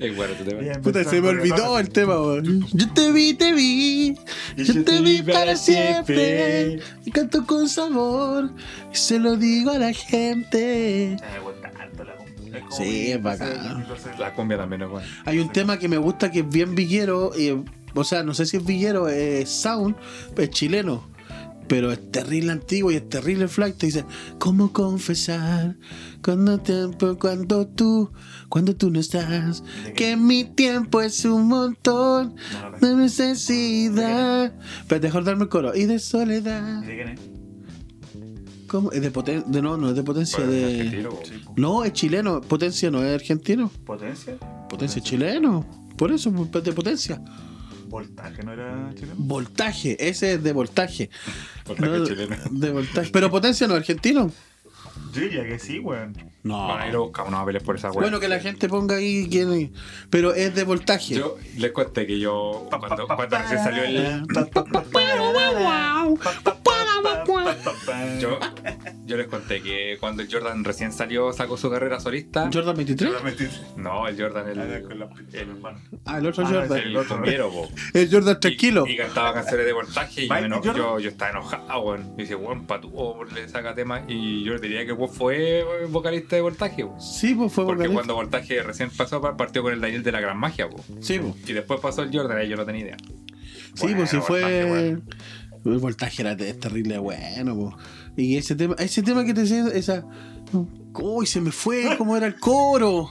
Es bueno tu tema. Bien, Puta, se me olvidó el tema, weón. Yo te vi, te vi. Yo te vi para siempre. Y canto con sabor. Y se lo digo a la gente. Me gusta harto la cumbia. como Sí, es bacán. La cumbia también es buena. Hay un tema que me gusta que es bien villero. y, o sea, no sé si es villero, es sound, es chileno. Pero es terrible antiguo y es terrible flight. Te dice, ¿cómo confesar cuando tiempo, cuando tú, cuando tú no estás? Que mi tiempo es un montón de necesidad. Pero mejor darme el coro. Y de soledad. ¿De quién es? ¿Cómo? Es de potencia. De, no, no es de potencia. De... No, es chileno. Potencia no es argentino. ¿Potencia? Potencia es chileno. Por eso, de potencia. ¿Voltaje no era chileno? Voltaje, ese es de voltaje. Voltaje No, chileno. De voltaje. Pero potencia no argentino. Yo diría que sí, weón. No. Papeles por esa weá. Bueno, que la gente ponga ahí quién es. Pero es de voltaje. Yo les conté que yo, cuando, cuando recién salió el. [LAUGHS] Yo, yo les conté que cuando el Jordan recién salió, sacó su carrera solista. Jordan 23. No, el Jordan, el. La- el, Ah, el otro Ah, Jordan. el cumbiero, po. El Jordan tranquilo. Y, y cantaba canciones de voltaje y yo, eno- Jordan. yo, yo estaba enojado, weón. Y dice, weón, patúo, le saca temas. Y yo diría que weón fue vocalista de voltaje, weón. Sí, pues fue Porque vocalista. cuando voltaje recién pasó, partió con el Daniel de la Gran Magia, po. Sí, pues. Y después pasó el Jordan, ahí yo no tenía idea. Sí, Bueno, pues sí fue. voltaje, bueno. El voltaje era terrible bueno, pues. Y ese tema, ese tema que te decía, esa. Uy, se me fue, cómo era el coro.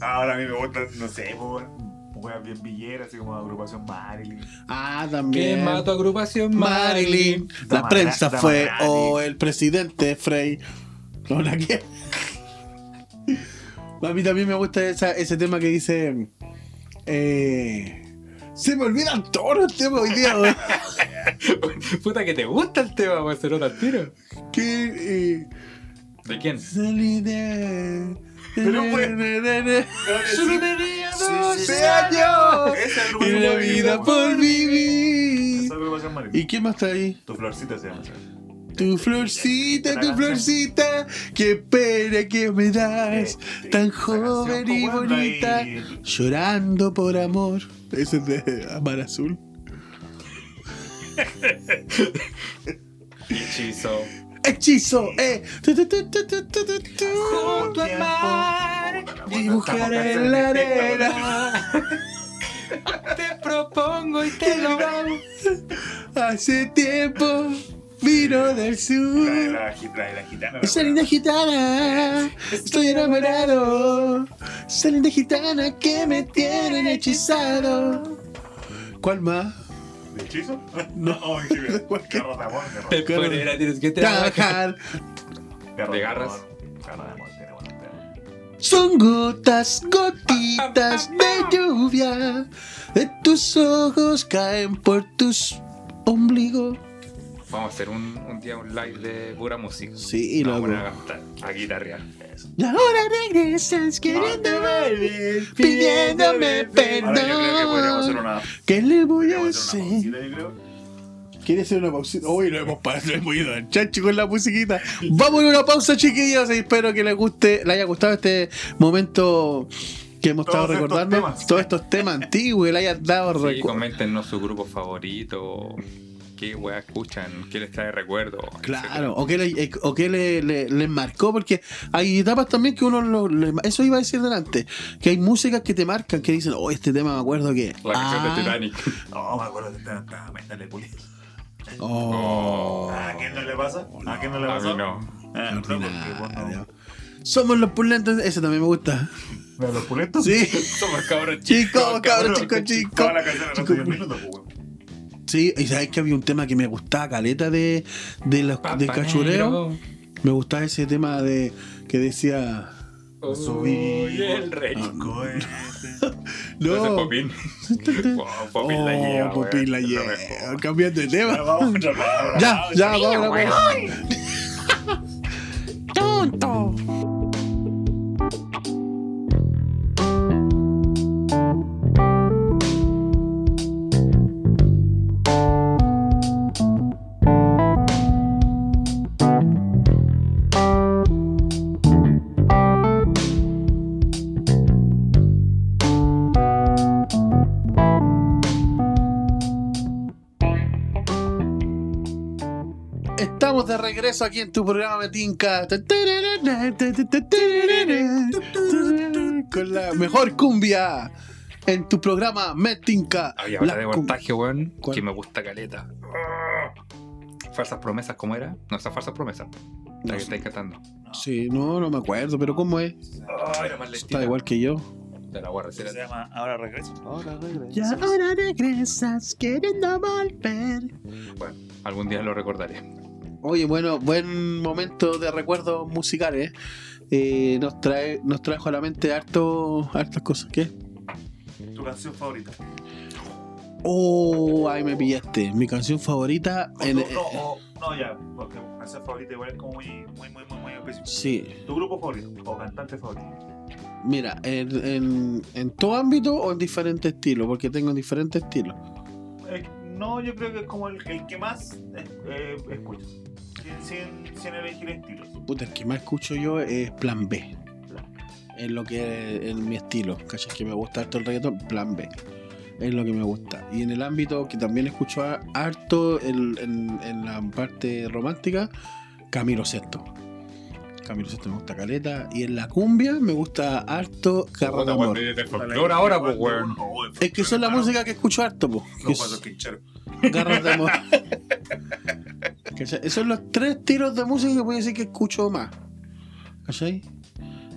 Ahora a mí me gusta, no sé. Weón bien villera, así como agrupación Marilyn. Ah, ¿Qué también. mató agrupación Marilyn. La Dama prensa Dama fue. O el presidente Frey. No, la que. A mí también me gusta esa- ese tema que dice. Eh, se me olvidan todos los temas hoy día, weón. [LAUGHS] Puta que te gusta el tema, weón, se nota al tiro. Que. Eh, ¿De quién? salí de. Pero, pues, Solo tenía Sí, 12 sí, sí. años. Esa es Y la vida por vivir. ¿Y qué más está ahí? Tu florcita se llama, ¿sabes? Tu florcita, tu florcita, qué pena que me das, tan joven y bonita, llorando por amor. Ese es de Amar Azul. Hechizo. Hechizo, eh. Junto al mar, Dibujar en la arena. [LAUGHS] Te propongo y te lo [LAUGHS] hago. Hace tiempo vino del de sur. la, la de la gitana. Esa linda gitana, estoy enamorado. Esa linda gitana que me tienen hechizado. ¿Cuál más? ¿De hechizo? No. [LAUGHS] Oh. Garra [LAUGHS] de amor, Te Claro. fuera, tienes que trabajar. Trabajar. garra ¿De garras? amor. De amor. Son gotas, gotitas de lluvia. De tus ojos caen por tus ombligos. Vamos a hacer un, un día un live de pura música. Sí, loco. vamos a cantar, a guitarrear. Eso. Y ahora regresas queriendo volver, pidiéndome Ahora yo creo que podríamos hacer perdón. una. ¿Qué le voy a hacer una hacer? pausita, yo creo. ¿Quiere hacer una pausita? Uy, no hemos parado, no hemos ido al chancho con la musiquita. Vamos a una pausa, chiquillos. y espero que les guste, les haya gustado este momento que hemos estado Todos estos recordando. temas. Todos estos temas antiguos, que le hayan dado Sí, recu- coméntenos su grupo favorito, qué weá escuchan, qué les trae recuerdos. Claro, o qué, le, eh, o qué le- le- les marcó, porque hay etapas también que uno lo, le- Eso iba a decir delante, que hay músicas que te marcan, que dicen, oh, este tema me acuerdo que. La canción Ah, de Titanic. No, [LAUGHS] me acuerdo estaba estaba Métale Pulido. Oh, ¿A quién no le pasa? ¿A quién no le A pasa? mí no. Ah, no, porque vos ordinario. no. Somos los pulentos, ese también me gusta. ¿De los pulentos? Sí. [LAUGHS] Somos cabros Chicos, chicos. cabros, chicos, chicos. La canción Chico, Sí, y sabes que había un tema que me gustaba, caleta de, de los de cachureo. Me gustaba ese tema de que decía. Uy, el rey. Ah. No. [LAUGHS] Ese No. Popín. [LAUGHS] Wow, Popín la Oh, lleva. Popín la lleva. Cambiando de tema. Ya, ya, vamos, vamos. [LAUGHS] Tonto. Estamos de regreso aquí en tu programa Metinca. Con la mejor cumbia en tu programa Metinca. Había La de montaje, weón, que me gusta caleta. Falsas promesas, ¿cómo era? No, esas falsas promesas. La No que estáis cantando. Sí, no, no me acuerdo, pero ¿cómo es? Era más Está igual que yo. La Se llama Ahora regreso. Ahora regreso. Ya ahora regresas queriendo volver. Bueno, algún día lo recordaré. Oye, bueno, buen momento de recuerdos musicales. Eh, nos trae, nos trajo a la mente harto, hartas cosas. ¿Qué? Tu canción favorita. Oh, ahí me pillaste. Mi canción favorita. O en- no, o- no, ya, porque canción favorita igual es como muy, muy, muy, muy, muy específico. sí, Tu grupo favorito o cantante favorito. Mira, en, en, en todo ámbito o en diferentes estilos, porque tengo diferentes estilos. Eh, no, yo creo que es como el, el que más eh, eh, escucho. Sin, sin, elegir estilos. Puta, el que más escucho yo es Plan B. Es lo que es en mi estilo. ¿Cachai? Que me gusta harto el reggaetón, Plan B. Es lo que me gusta. Y en el ámbito que también escucho harto el- en, en la parte romántica, Camilo Sesto. Camilo Sesto me gusta caleta. Y en la cumbia me gusta harto Carro de Amor. ahora, pues, weón. Es que son la música que escucho harto, po. que Los es [LAUGHS] pasos quincheros. Garras de Amor. [LAUGHS] Esos son los tres tiros de música que puedo decir que escucho más. ¿Cachai?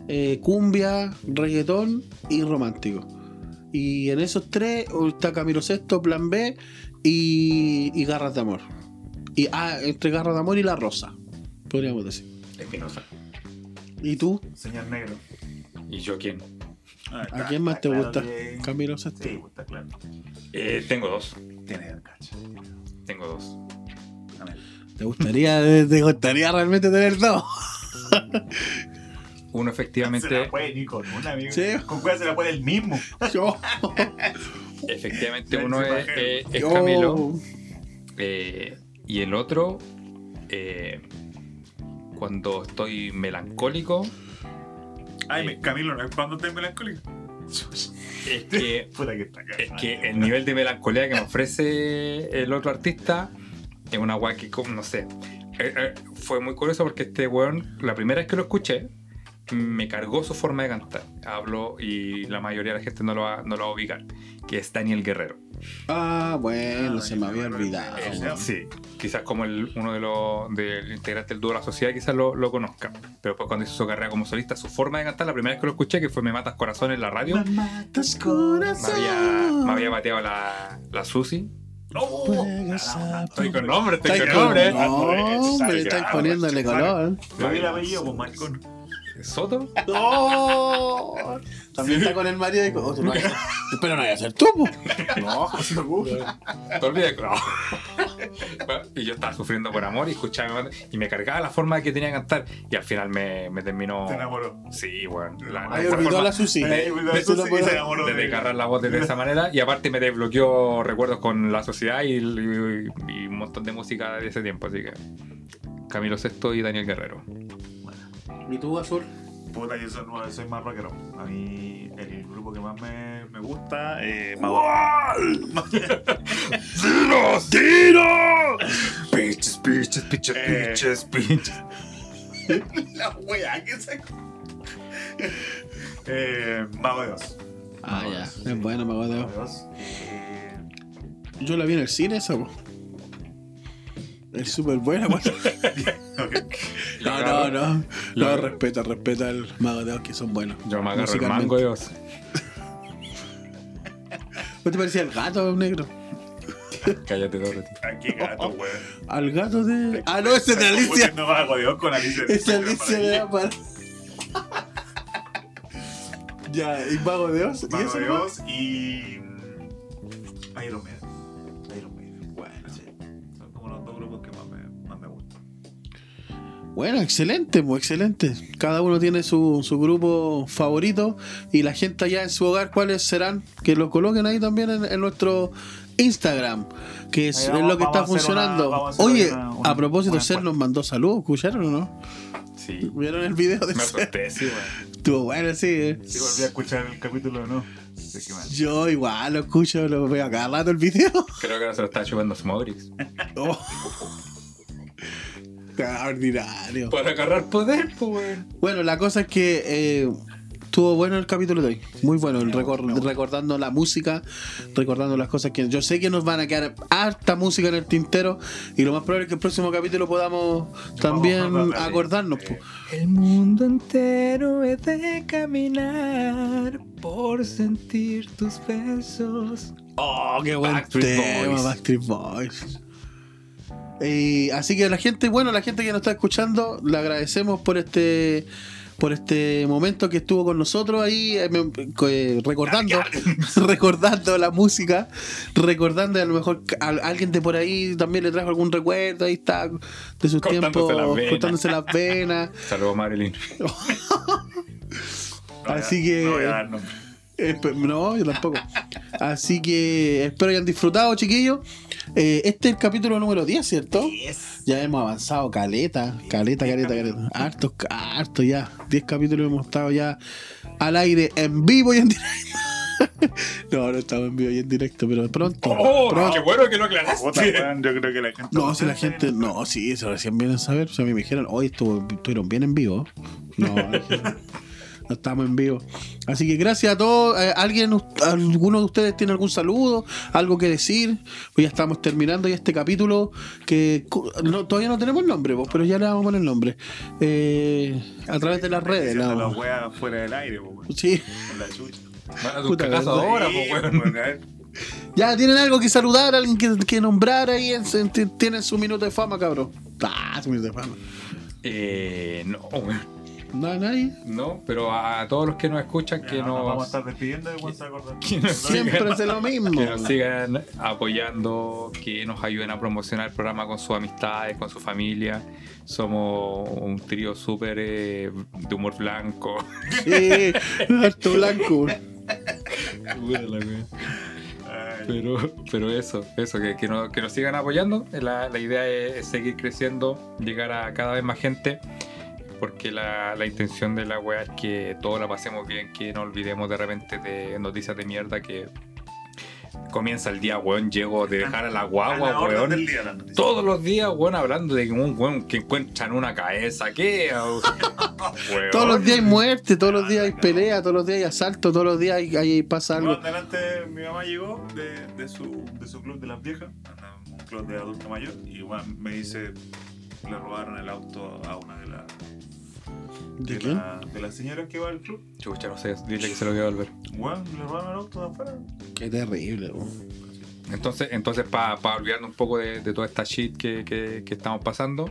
Eh, cumbia, reggaetón y romántico. Y en esos tres está Camilo Sexto, Plan B y, y Garras de Amor. Y ah, entre Garras de Amor y La Rosa, podríamos decir. Espinosa. ¿Y tú? Señor Negro. ¿Y yo quién? Ah, ¿A quién más te claro gusta? que- Camilo. Sí, pues, está claro. Eh, tengo dos. Tiene el cacho. Tengo dos. A ver. ¿Te gustaría, [LAUGHS] te gustaría realmente tener dos? [LAUGHS] Uno Se efectivamente, la puede ni con una, amigo. Sí. Con cuál se la puede el mismo. [LAUGHS] Yo. efectivamente uno se es, eh, es Camilo. eh, y el otro, eh, cuando estoy melancólico, Ay, me- Camilo, ¿no es cuando te melancólico? es que [LAUGHS] que. Es el nivel de melancolía que me ofrece el otro artista es una weá que, no sé. Eh, eh, fue muy curioso porque este weón, la primera vez que lo escuché, me cargó su forma de cantar. Hablo y la mayoría de la gente no lo va, no lo va a ubicar, que es Daniel Guerrero. Ah, bueno, Ah, se me había olvidado. Sí, quizás como el, uno de los del integrante del dúo de la sociedad, quizás lo, lo conozca. Pero pues cuando hizo su carrera como solista, su forma de cantar, la primera vez que lo escuché, que fue Me Matas Corazón en la radio, Matas me corazón. había, me había bateado la, la Susi. ¡Oh! Juegas a Estoy con nombre, estoy Estáis con con nombre. nombre, estáis Claro, poniéndole color. ¿Lo vi el apellido, pues, maricón? ¿Soto? ¡Oh! También está con el marido y oh, tú no Pero no vaya a ser tú. No, no se te. Te olvides. No. y yo estaba sufriendo por amor y escuchaba y me cargaba la forma que tenía que cantar. Y al final me, me terminó. Se enamoró. Sí, bueno. La, mejor olvidó forma la Susi. Eh, olvidó De- de- sí, y se enamoró de de- desgarrar la voz de esa manera. Y aparte me desbloqueó recuerdos con la sociedad y, y- y un montón de música de ese tiempo. Así que Camilo Sesto y Daniel Guerrero. ¿Y tú, Azul? Puta, yo soy, no, soy más rockero. A mí, el grupo que más me, me gusta es Mago. ¡Tiros! ¡Tiros! Bitches, bitches, bitches, Eh. bitches, [LAUGHS] bitches. [LAUGHS] La wea que se. eh, Mago de Oz. Ah, ya. Es bueno, Mago de Oz. Eh, Yo la vi en el cine, esa. Es súper buena, [LAUGHS] ok. No, no, no. No, respeta, respeta al mago de Oz, que son buenos. Yo me agarro el mango de Oz. [LAUGHS] ¿No te parecía el gato negro? Cállate, Dorothy. Ah, qué gato, weón. Al gato de. Ah, no, ese es de Alicia. No Mago de Oz con Alicia. Es Alicia de Apar. [LAUGHS] Ya, y mago de Oz. ¿Y Mago de? Oz y. mm, Iron Maiden. Bueno, excelente, pues excelente. Cada uno tiene su, su grupo favorito y la gente allá en su hogar, ¿cuáles serán? Que lo coloquen ahí también en, en nuestro Instagram, que es, lo que está funcionando. una- Oye, una- una- a propósito, Ser nos mandó saludos, ¿escucharon o no? Sí. ¿Vieron el video de Me asusté, sí. Estuvo bueno, sí. eh. Si volví a escuchar el capítulo no. Yo igual lo escucho, lo veo cada rato el video. Creo que ahora se lo está chupando Smogrix. [LAUGHS] Oh. [LAUGHS] Ordinario. Para agarrar poder, pues, weón. Bueno, la cosa es que eh, estuvo bueno el capítulo de hoy. Muy bueno, el recor- recordando la música, recordando las cosas que yo sé que nos van a quedar harta música en el tintero y lo más probable es que el próximo capítulo podamos también acordarnos. Eh, po. El mundo entero es de caminar por sentir tus besos. Oh, qué buen Backstreet tema, Boys. Backstreet Boys. Y así que la gente, bueno, la gente que nos está escuchando, le agradecemos por este por este momento que estuvo con nosotros ahí eh, eh, recordando [LAUGHS] recordando la música recordando a lo mejor a, a alguien de por ahí también le trajo algún recuerdo ahí está de sus tiempos cortándose las venas. [LAUGHS] Saludos, Marilyn. [LAUGHS] Así que- No Espe- No, yo tampoco. Así que espero hayan disfrutado, chiquillos. Eh, este es el capítulo número 10, ¿cierto? Ya hemos avanzado, caleta, caleta, caleta, caleta. Hartos, hartos ya. 10 capítulos hemos estado ya al aire, en vivo y en directo. [LAUGHS] no, no estamos en vivo y en directo, pero pronto. ¡Oh! pronto. ¡Qué bueno que lo aclaraste! yo creo que la gente. No, si la gente. No, sí, eso recién vienen a saber. O sea, a mí me dijeron, hoy estuvo, estuvieron bien en vivo. No, [LAUGHS] no estamos en vivo. Así que gracias a todos. Eh, ¿Alguien, alguno de ustedes tiene algún saludo? ¿Algo que decir? Pues ya estamos terminando ya este capítulo que no, todavía no tenemos nombre, vos, pero ya le vamos a poner nombre. Eh, a través de las redes. la las fuera del aire, weón. Sí. Con la chucha. Van a tu Puta, casa ¿verdad? ahora, pues. Ya tienen algo que saludar, alguien que, que nombrar ahí. En, en- tienen su minuto de fama, cabrón. Ah, su minuto de fama. Eh, no, weón. No, nadie. No, pero a todos los que nos escuchan, que nos vamos a estar despidiendo se [LAUGHS] Siempre sigan- es lo mismo. que nos sigan apoyando, que nos ayuden a promocionar el programa con sus amistades, con su familia. Somos un trío súper eh, de humor blanco. Sí, [LAUGHS] harto blanco. Pero, pero eso, eso, que, que, nos, que nos sigan apoyando. La, la idea es seguir creciendo, llegar a cada vez más gente. Porque la, la intención de la wea es que todos la pasemos bien, que no olvidemos de repente de noticias de mierda que comienza el día, weón, llego de dejar a la a guagua, la orden weón. del día, la. Todos los días, weón, hablando de que un weón que encuentran una cabeza, ¿qué? [LAUGHS] Todos los días hay muerte, todos los días hay pelea, todos los días hay asalto, todos los días hay, hay- pasa algo. Bueno, delante mi mamá llegó de, de, su, de su club de las viejas, un club de adulto mayor, y bueno, me dice le robaron el auto a una de las ¿De de, quién? la- de las señoras que va al club. Chucha, no sé, dile que se lo voy a volver. Bueno, le robaron el auto de afuera. Qué terrible, weón. Entonces, entonces para olvidarnos un poco de, de toda esta shit que, que- que estamos pasando,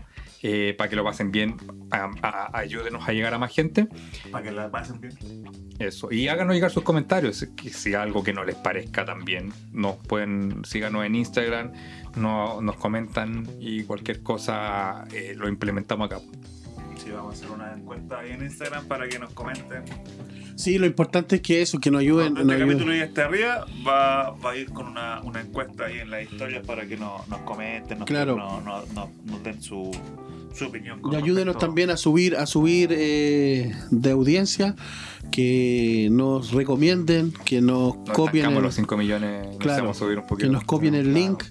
para que lo pasen bien, a- a- ayúdenos a llegar a más gente. Para que la pasen bien. Eso. Y háganos llegar sus comentarios. que Si algo que no les parezca también, nos pueden, síganos en Instagram, no, nos comentan y cualquier cosa eh, lo implementamos acá. Sí, vamos a hacer una encuesta ahí en Instagram para que nos comenten. Sí, lo importante es que eso, que nos ayuden. Cuando este ayuden. capítulo ya esté arriba, va, va a ir con una, una encuesta ahí en las historias para que nos, nos comenten, nos, Claro. nos, nos- den su, su opinión. con Y ayúdenos respecto- también a subir, a subir eh, de audiencia, que nos recomienden, que nos Nos copien el, los 5 millones, Claro, subir un que poquito. nos copien el Claro. link.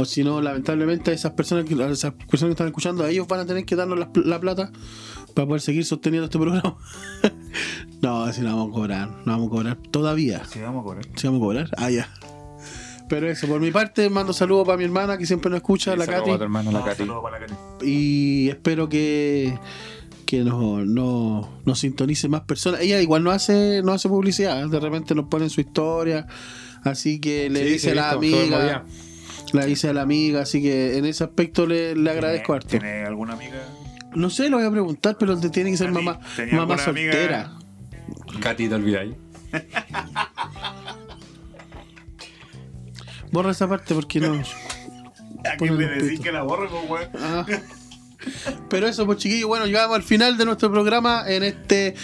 O si no, lamentablemente, esas personas que, a esas personas que están escuchando, a ellos van a tener que darnos la, la plata para poder seguir sosteniendo este programa. [LAUGHS] no, así no vamos a cobrar, no vamos a cobrar todavía. Sí, vamos a correr. ¿Sí vamos a cobrar? Ah, ya. Pero eso, por mi parte, mando saludos para mi hermana que siempre nos escucha, la Saludos Katy. a tu hermana, la No, Katy. saludos para la Katy. y espero que que nos no, nos sintonice más personas. Ella igual no hace no hace publicidad, de repente nos pone en su historia, así que le Sí, dice sí, a la listo, todo el amiga, le dice a la amiga, así que en ese aspecto le, le agradezco harto. ¿Tiene, ¿Tiene alguna amiga? No sé, lo voy a preguntar, pero te tiene que ser mamá ¿tenía mamá amiga? soltera. Katy, te olvidáis. [LAUGHS] Borra esa parte porque no. [LAUGHS] ¿A Ponle quién le un decís que la borre, pues? Ah. Pero eso, pues chiquillos, bueno, llegamos al final de nuestro programa en este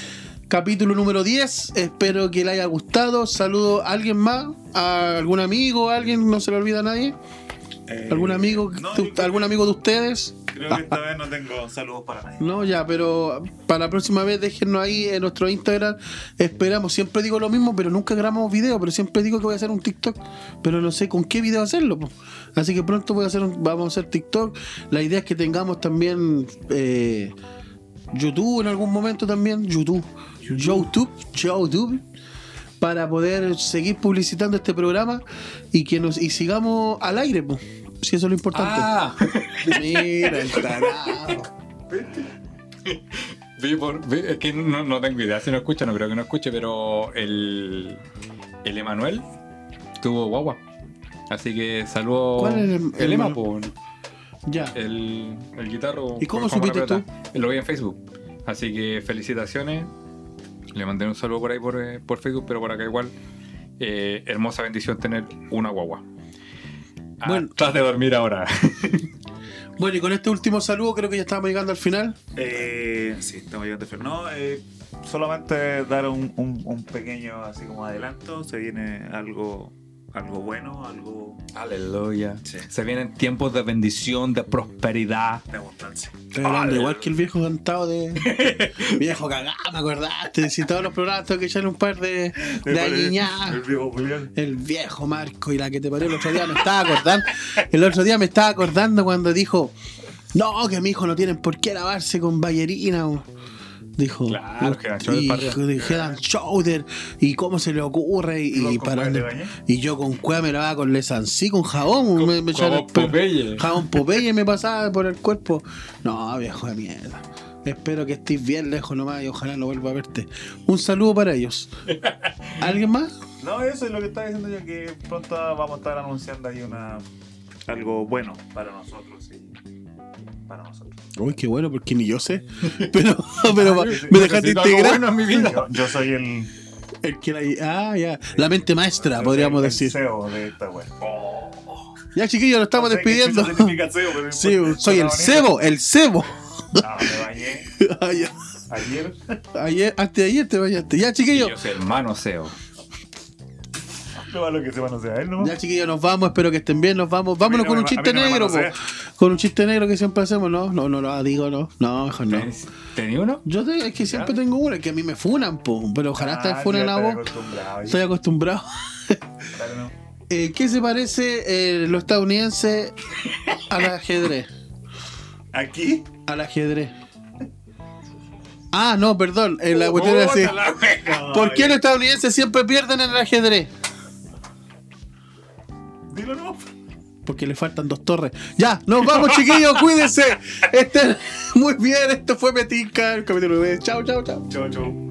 capítulo número 10. Espero que le haya gustado. Saludo a alguien más, a algún amigo, a alguien, no se le olvida a nadie. Eh, ¿Algún amigo, no, algún amigo de ustedes? Creo que esta vez no tengo saludos para nadie. No, ya, pero para la próxima vez déjenos ahí en nuestro Instagram. Esperamos, siempre digo lo mismo, pero nunca grabamos video, pero siempre digo que voy a hacer un TikTok, pero no sé con qué video hacerlo. po. Así que pronto voy a hacer un- vamos a hacer TikTok. La idea es que tengamos también eh, YouTube en algún momento también, YouTube, YouTube, YouTube, para poder seguir publicitando este programa y que nos y sigamos al aire, po. si eso es lo importante. Ah, [LAUGHS] Mira, el tarado. vi por- vi- es que no, no tengo idea si no escucha, no creo que no escuche, pero el, el Emanuel tuvo guagua. Así que saludo. ¿Cuál es el- el Ema, el- po, Ya. el, el guitarro. ¿Y cómo supiste pelota. Lo vi en Facebook. Así que felicitaciones. Le mandé un saludo por ahí por, eh, por Facebook, pero por acá igual. Eh, hermosa bendición tener una guagua. Ah, Bueno. estás de dormir ahora. [LAUGHS] Bueno, y con este último saludo creo que ya estamos llegando al final. Eh, sí, estamos llegando a fin. No, eh, solamente dar un, un- un pequeño así como adelanto. Se viene algo, algo bueno, algo Aleluya. Sí. Se vienen tiempos de bendición, de prosperidad. de abundancia. Hablando igual que el viejo cantado de. [LAUGHS] viejo cagado, me acordaste. Si todos los programas tengo que echarle un par de, de. El viejo Julián. El viejo Marco y la que te parió el otro día me estaba acordando. El otro día me estaba acordando cuando dijo: No, que mi hijo no tienen por qué lavarse con ballerina. o". Dijo. Claro, Head Shoulder para Head and Shoulder, y cómo se le ocurre. Y, ¿Y vos y yo con cueva me lavaba con lesancí, con jabón. Con- me, me pelo. Popeye. Jabón Popeye me pasaba por el cuerpo. No, viejo de mierda. Espero que estés bien lejos nomás y ojalá no vuelva a verte. Un saludo para ellos. [LAUGHS] ¿Alguien más? No, eso es lo que estaba diciendo yo, que pronto vamos a estar anunciando ahí una algo bueno para nosotros para nosotros. Uy, qué bueno, porque ni yo sé. [LAUGHS] Pero, pero Ay, me dejaste integrar. bueno en mi vida. Yo, [LAUGHS] yo soy el, El que la- ah, ya. La mente maestra, el- podríamos el decir. CEO de esta wea. Ya, chiquillos, nos estamos No sé qué despidiendo. CEO, pero Sí, importa, soy el cebo, el cebo. No, me bañé [LAUGHS] Ah, ya. ayer. Ayer, antes de ayer te bañaste. Ya, chiquillos. yo soy el [LAUGHS] No lo que sepa, no sea él, ¿no? Ya, chiquillos, nos vamos. Espero que estén bien. Nos vamos. Vámonos no con me- un a chiste no negro. Con un chiste negro que siempre hacemos. No, no, no lo digo, no. No, mejor no. ¿Tenía uno? Yo te- es que siempre ¿Ya? tengo una, que a mí me funan, po, pero ojalá Ah, funen ya a estoy vos. acostumbrado, Estoy acostumbrado. No. [LAUGHS] Eh, ¿Qué se parece eh, lo estadounidense al ajedrez? Aquí. Al ajedrez. Ah, no, perdón. En la cuestión era así. No, ¿Por qué los estadounidenses siempre pierden en el ajedrez? Dilo no. Porque le faltan dos torres. Ya, nos vamos, chiquillos, cuídense. Estén [LAUGHS] muy bien. Esto fue Metinca, el capítulo de. Chao, chao, chao. Chau, chau.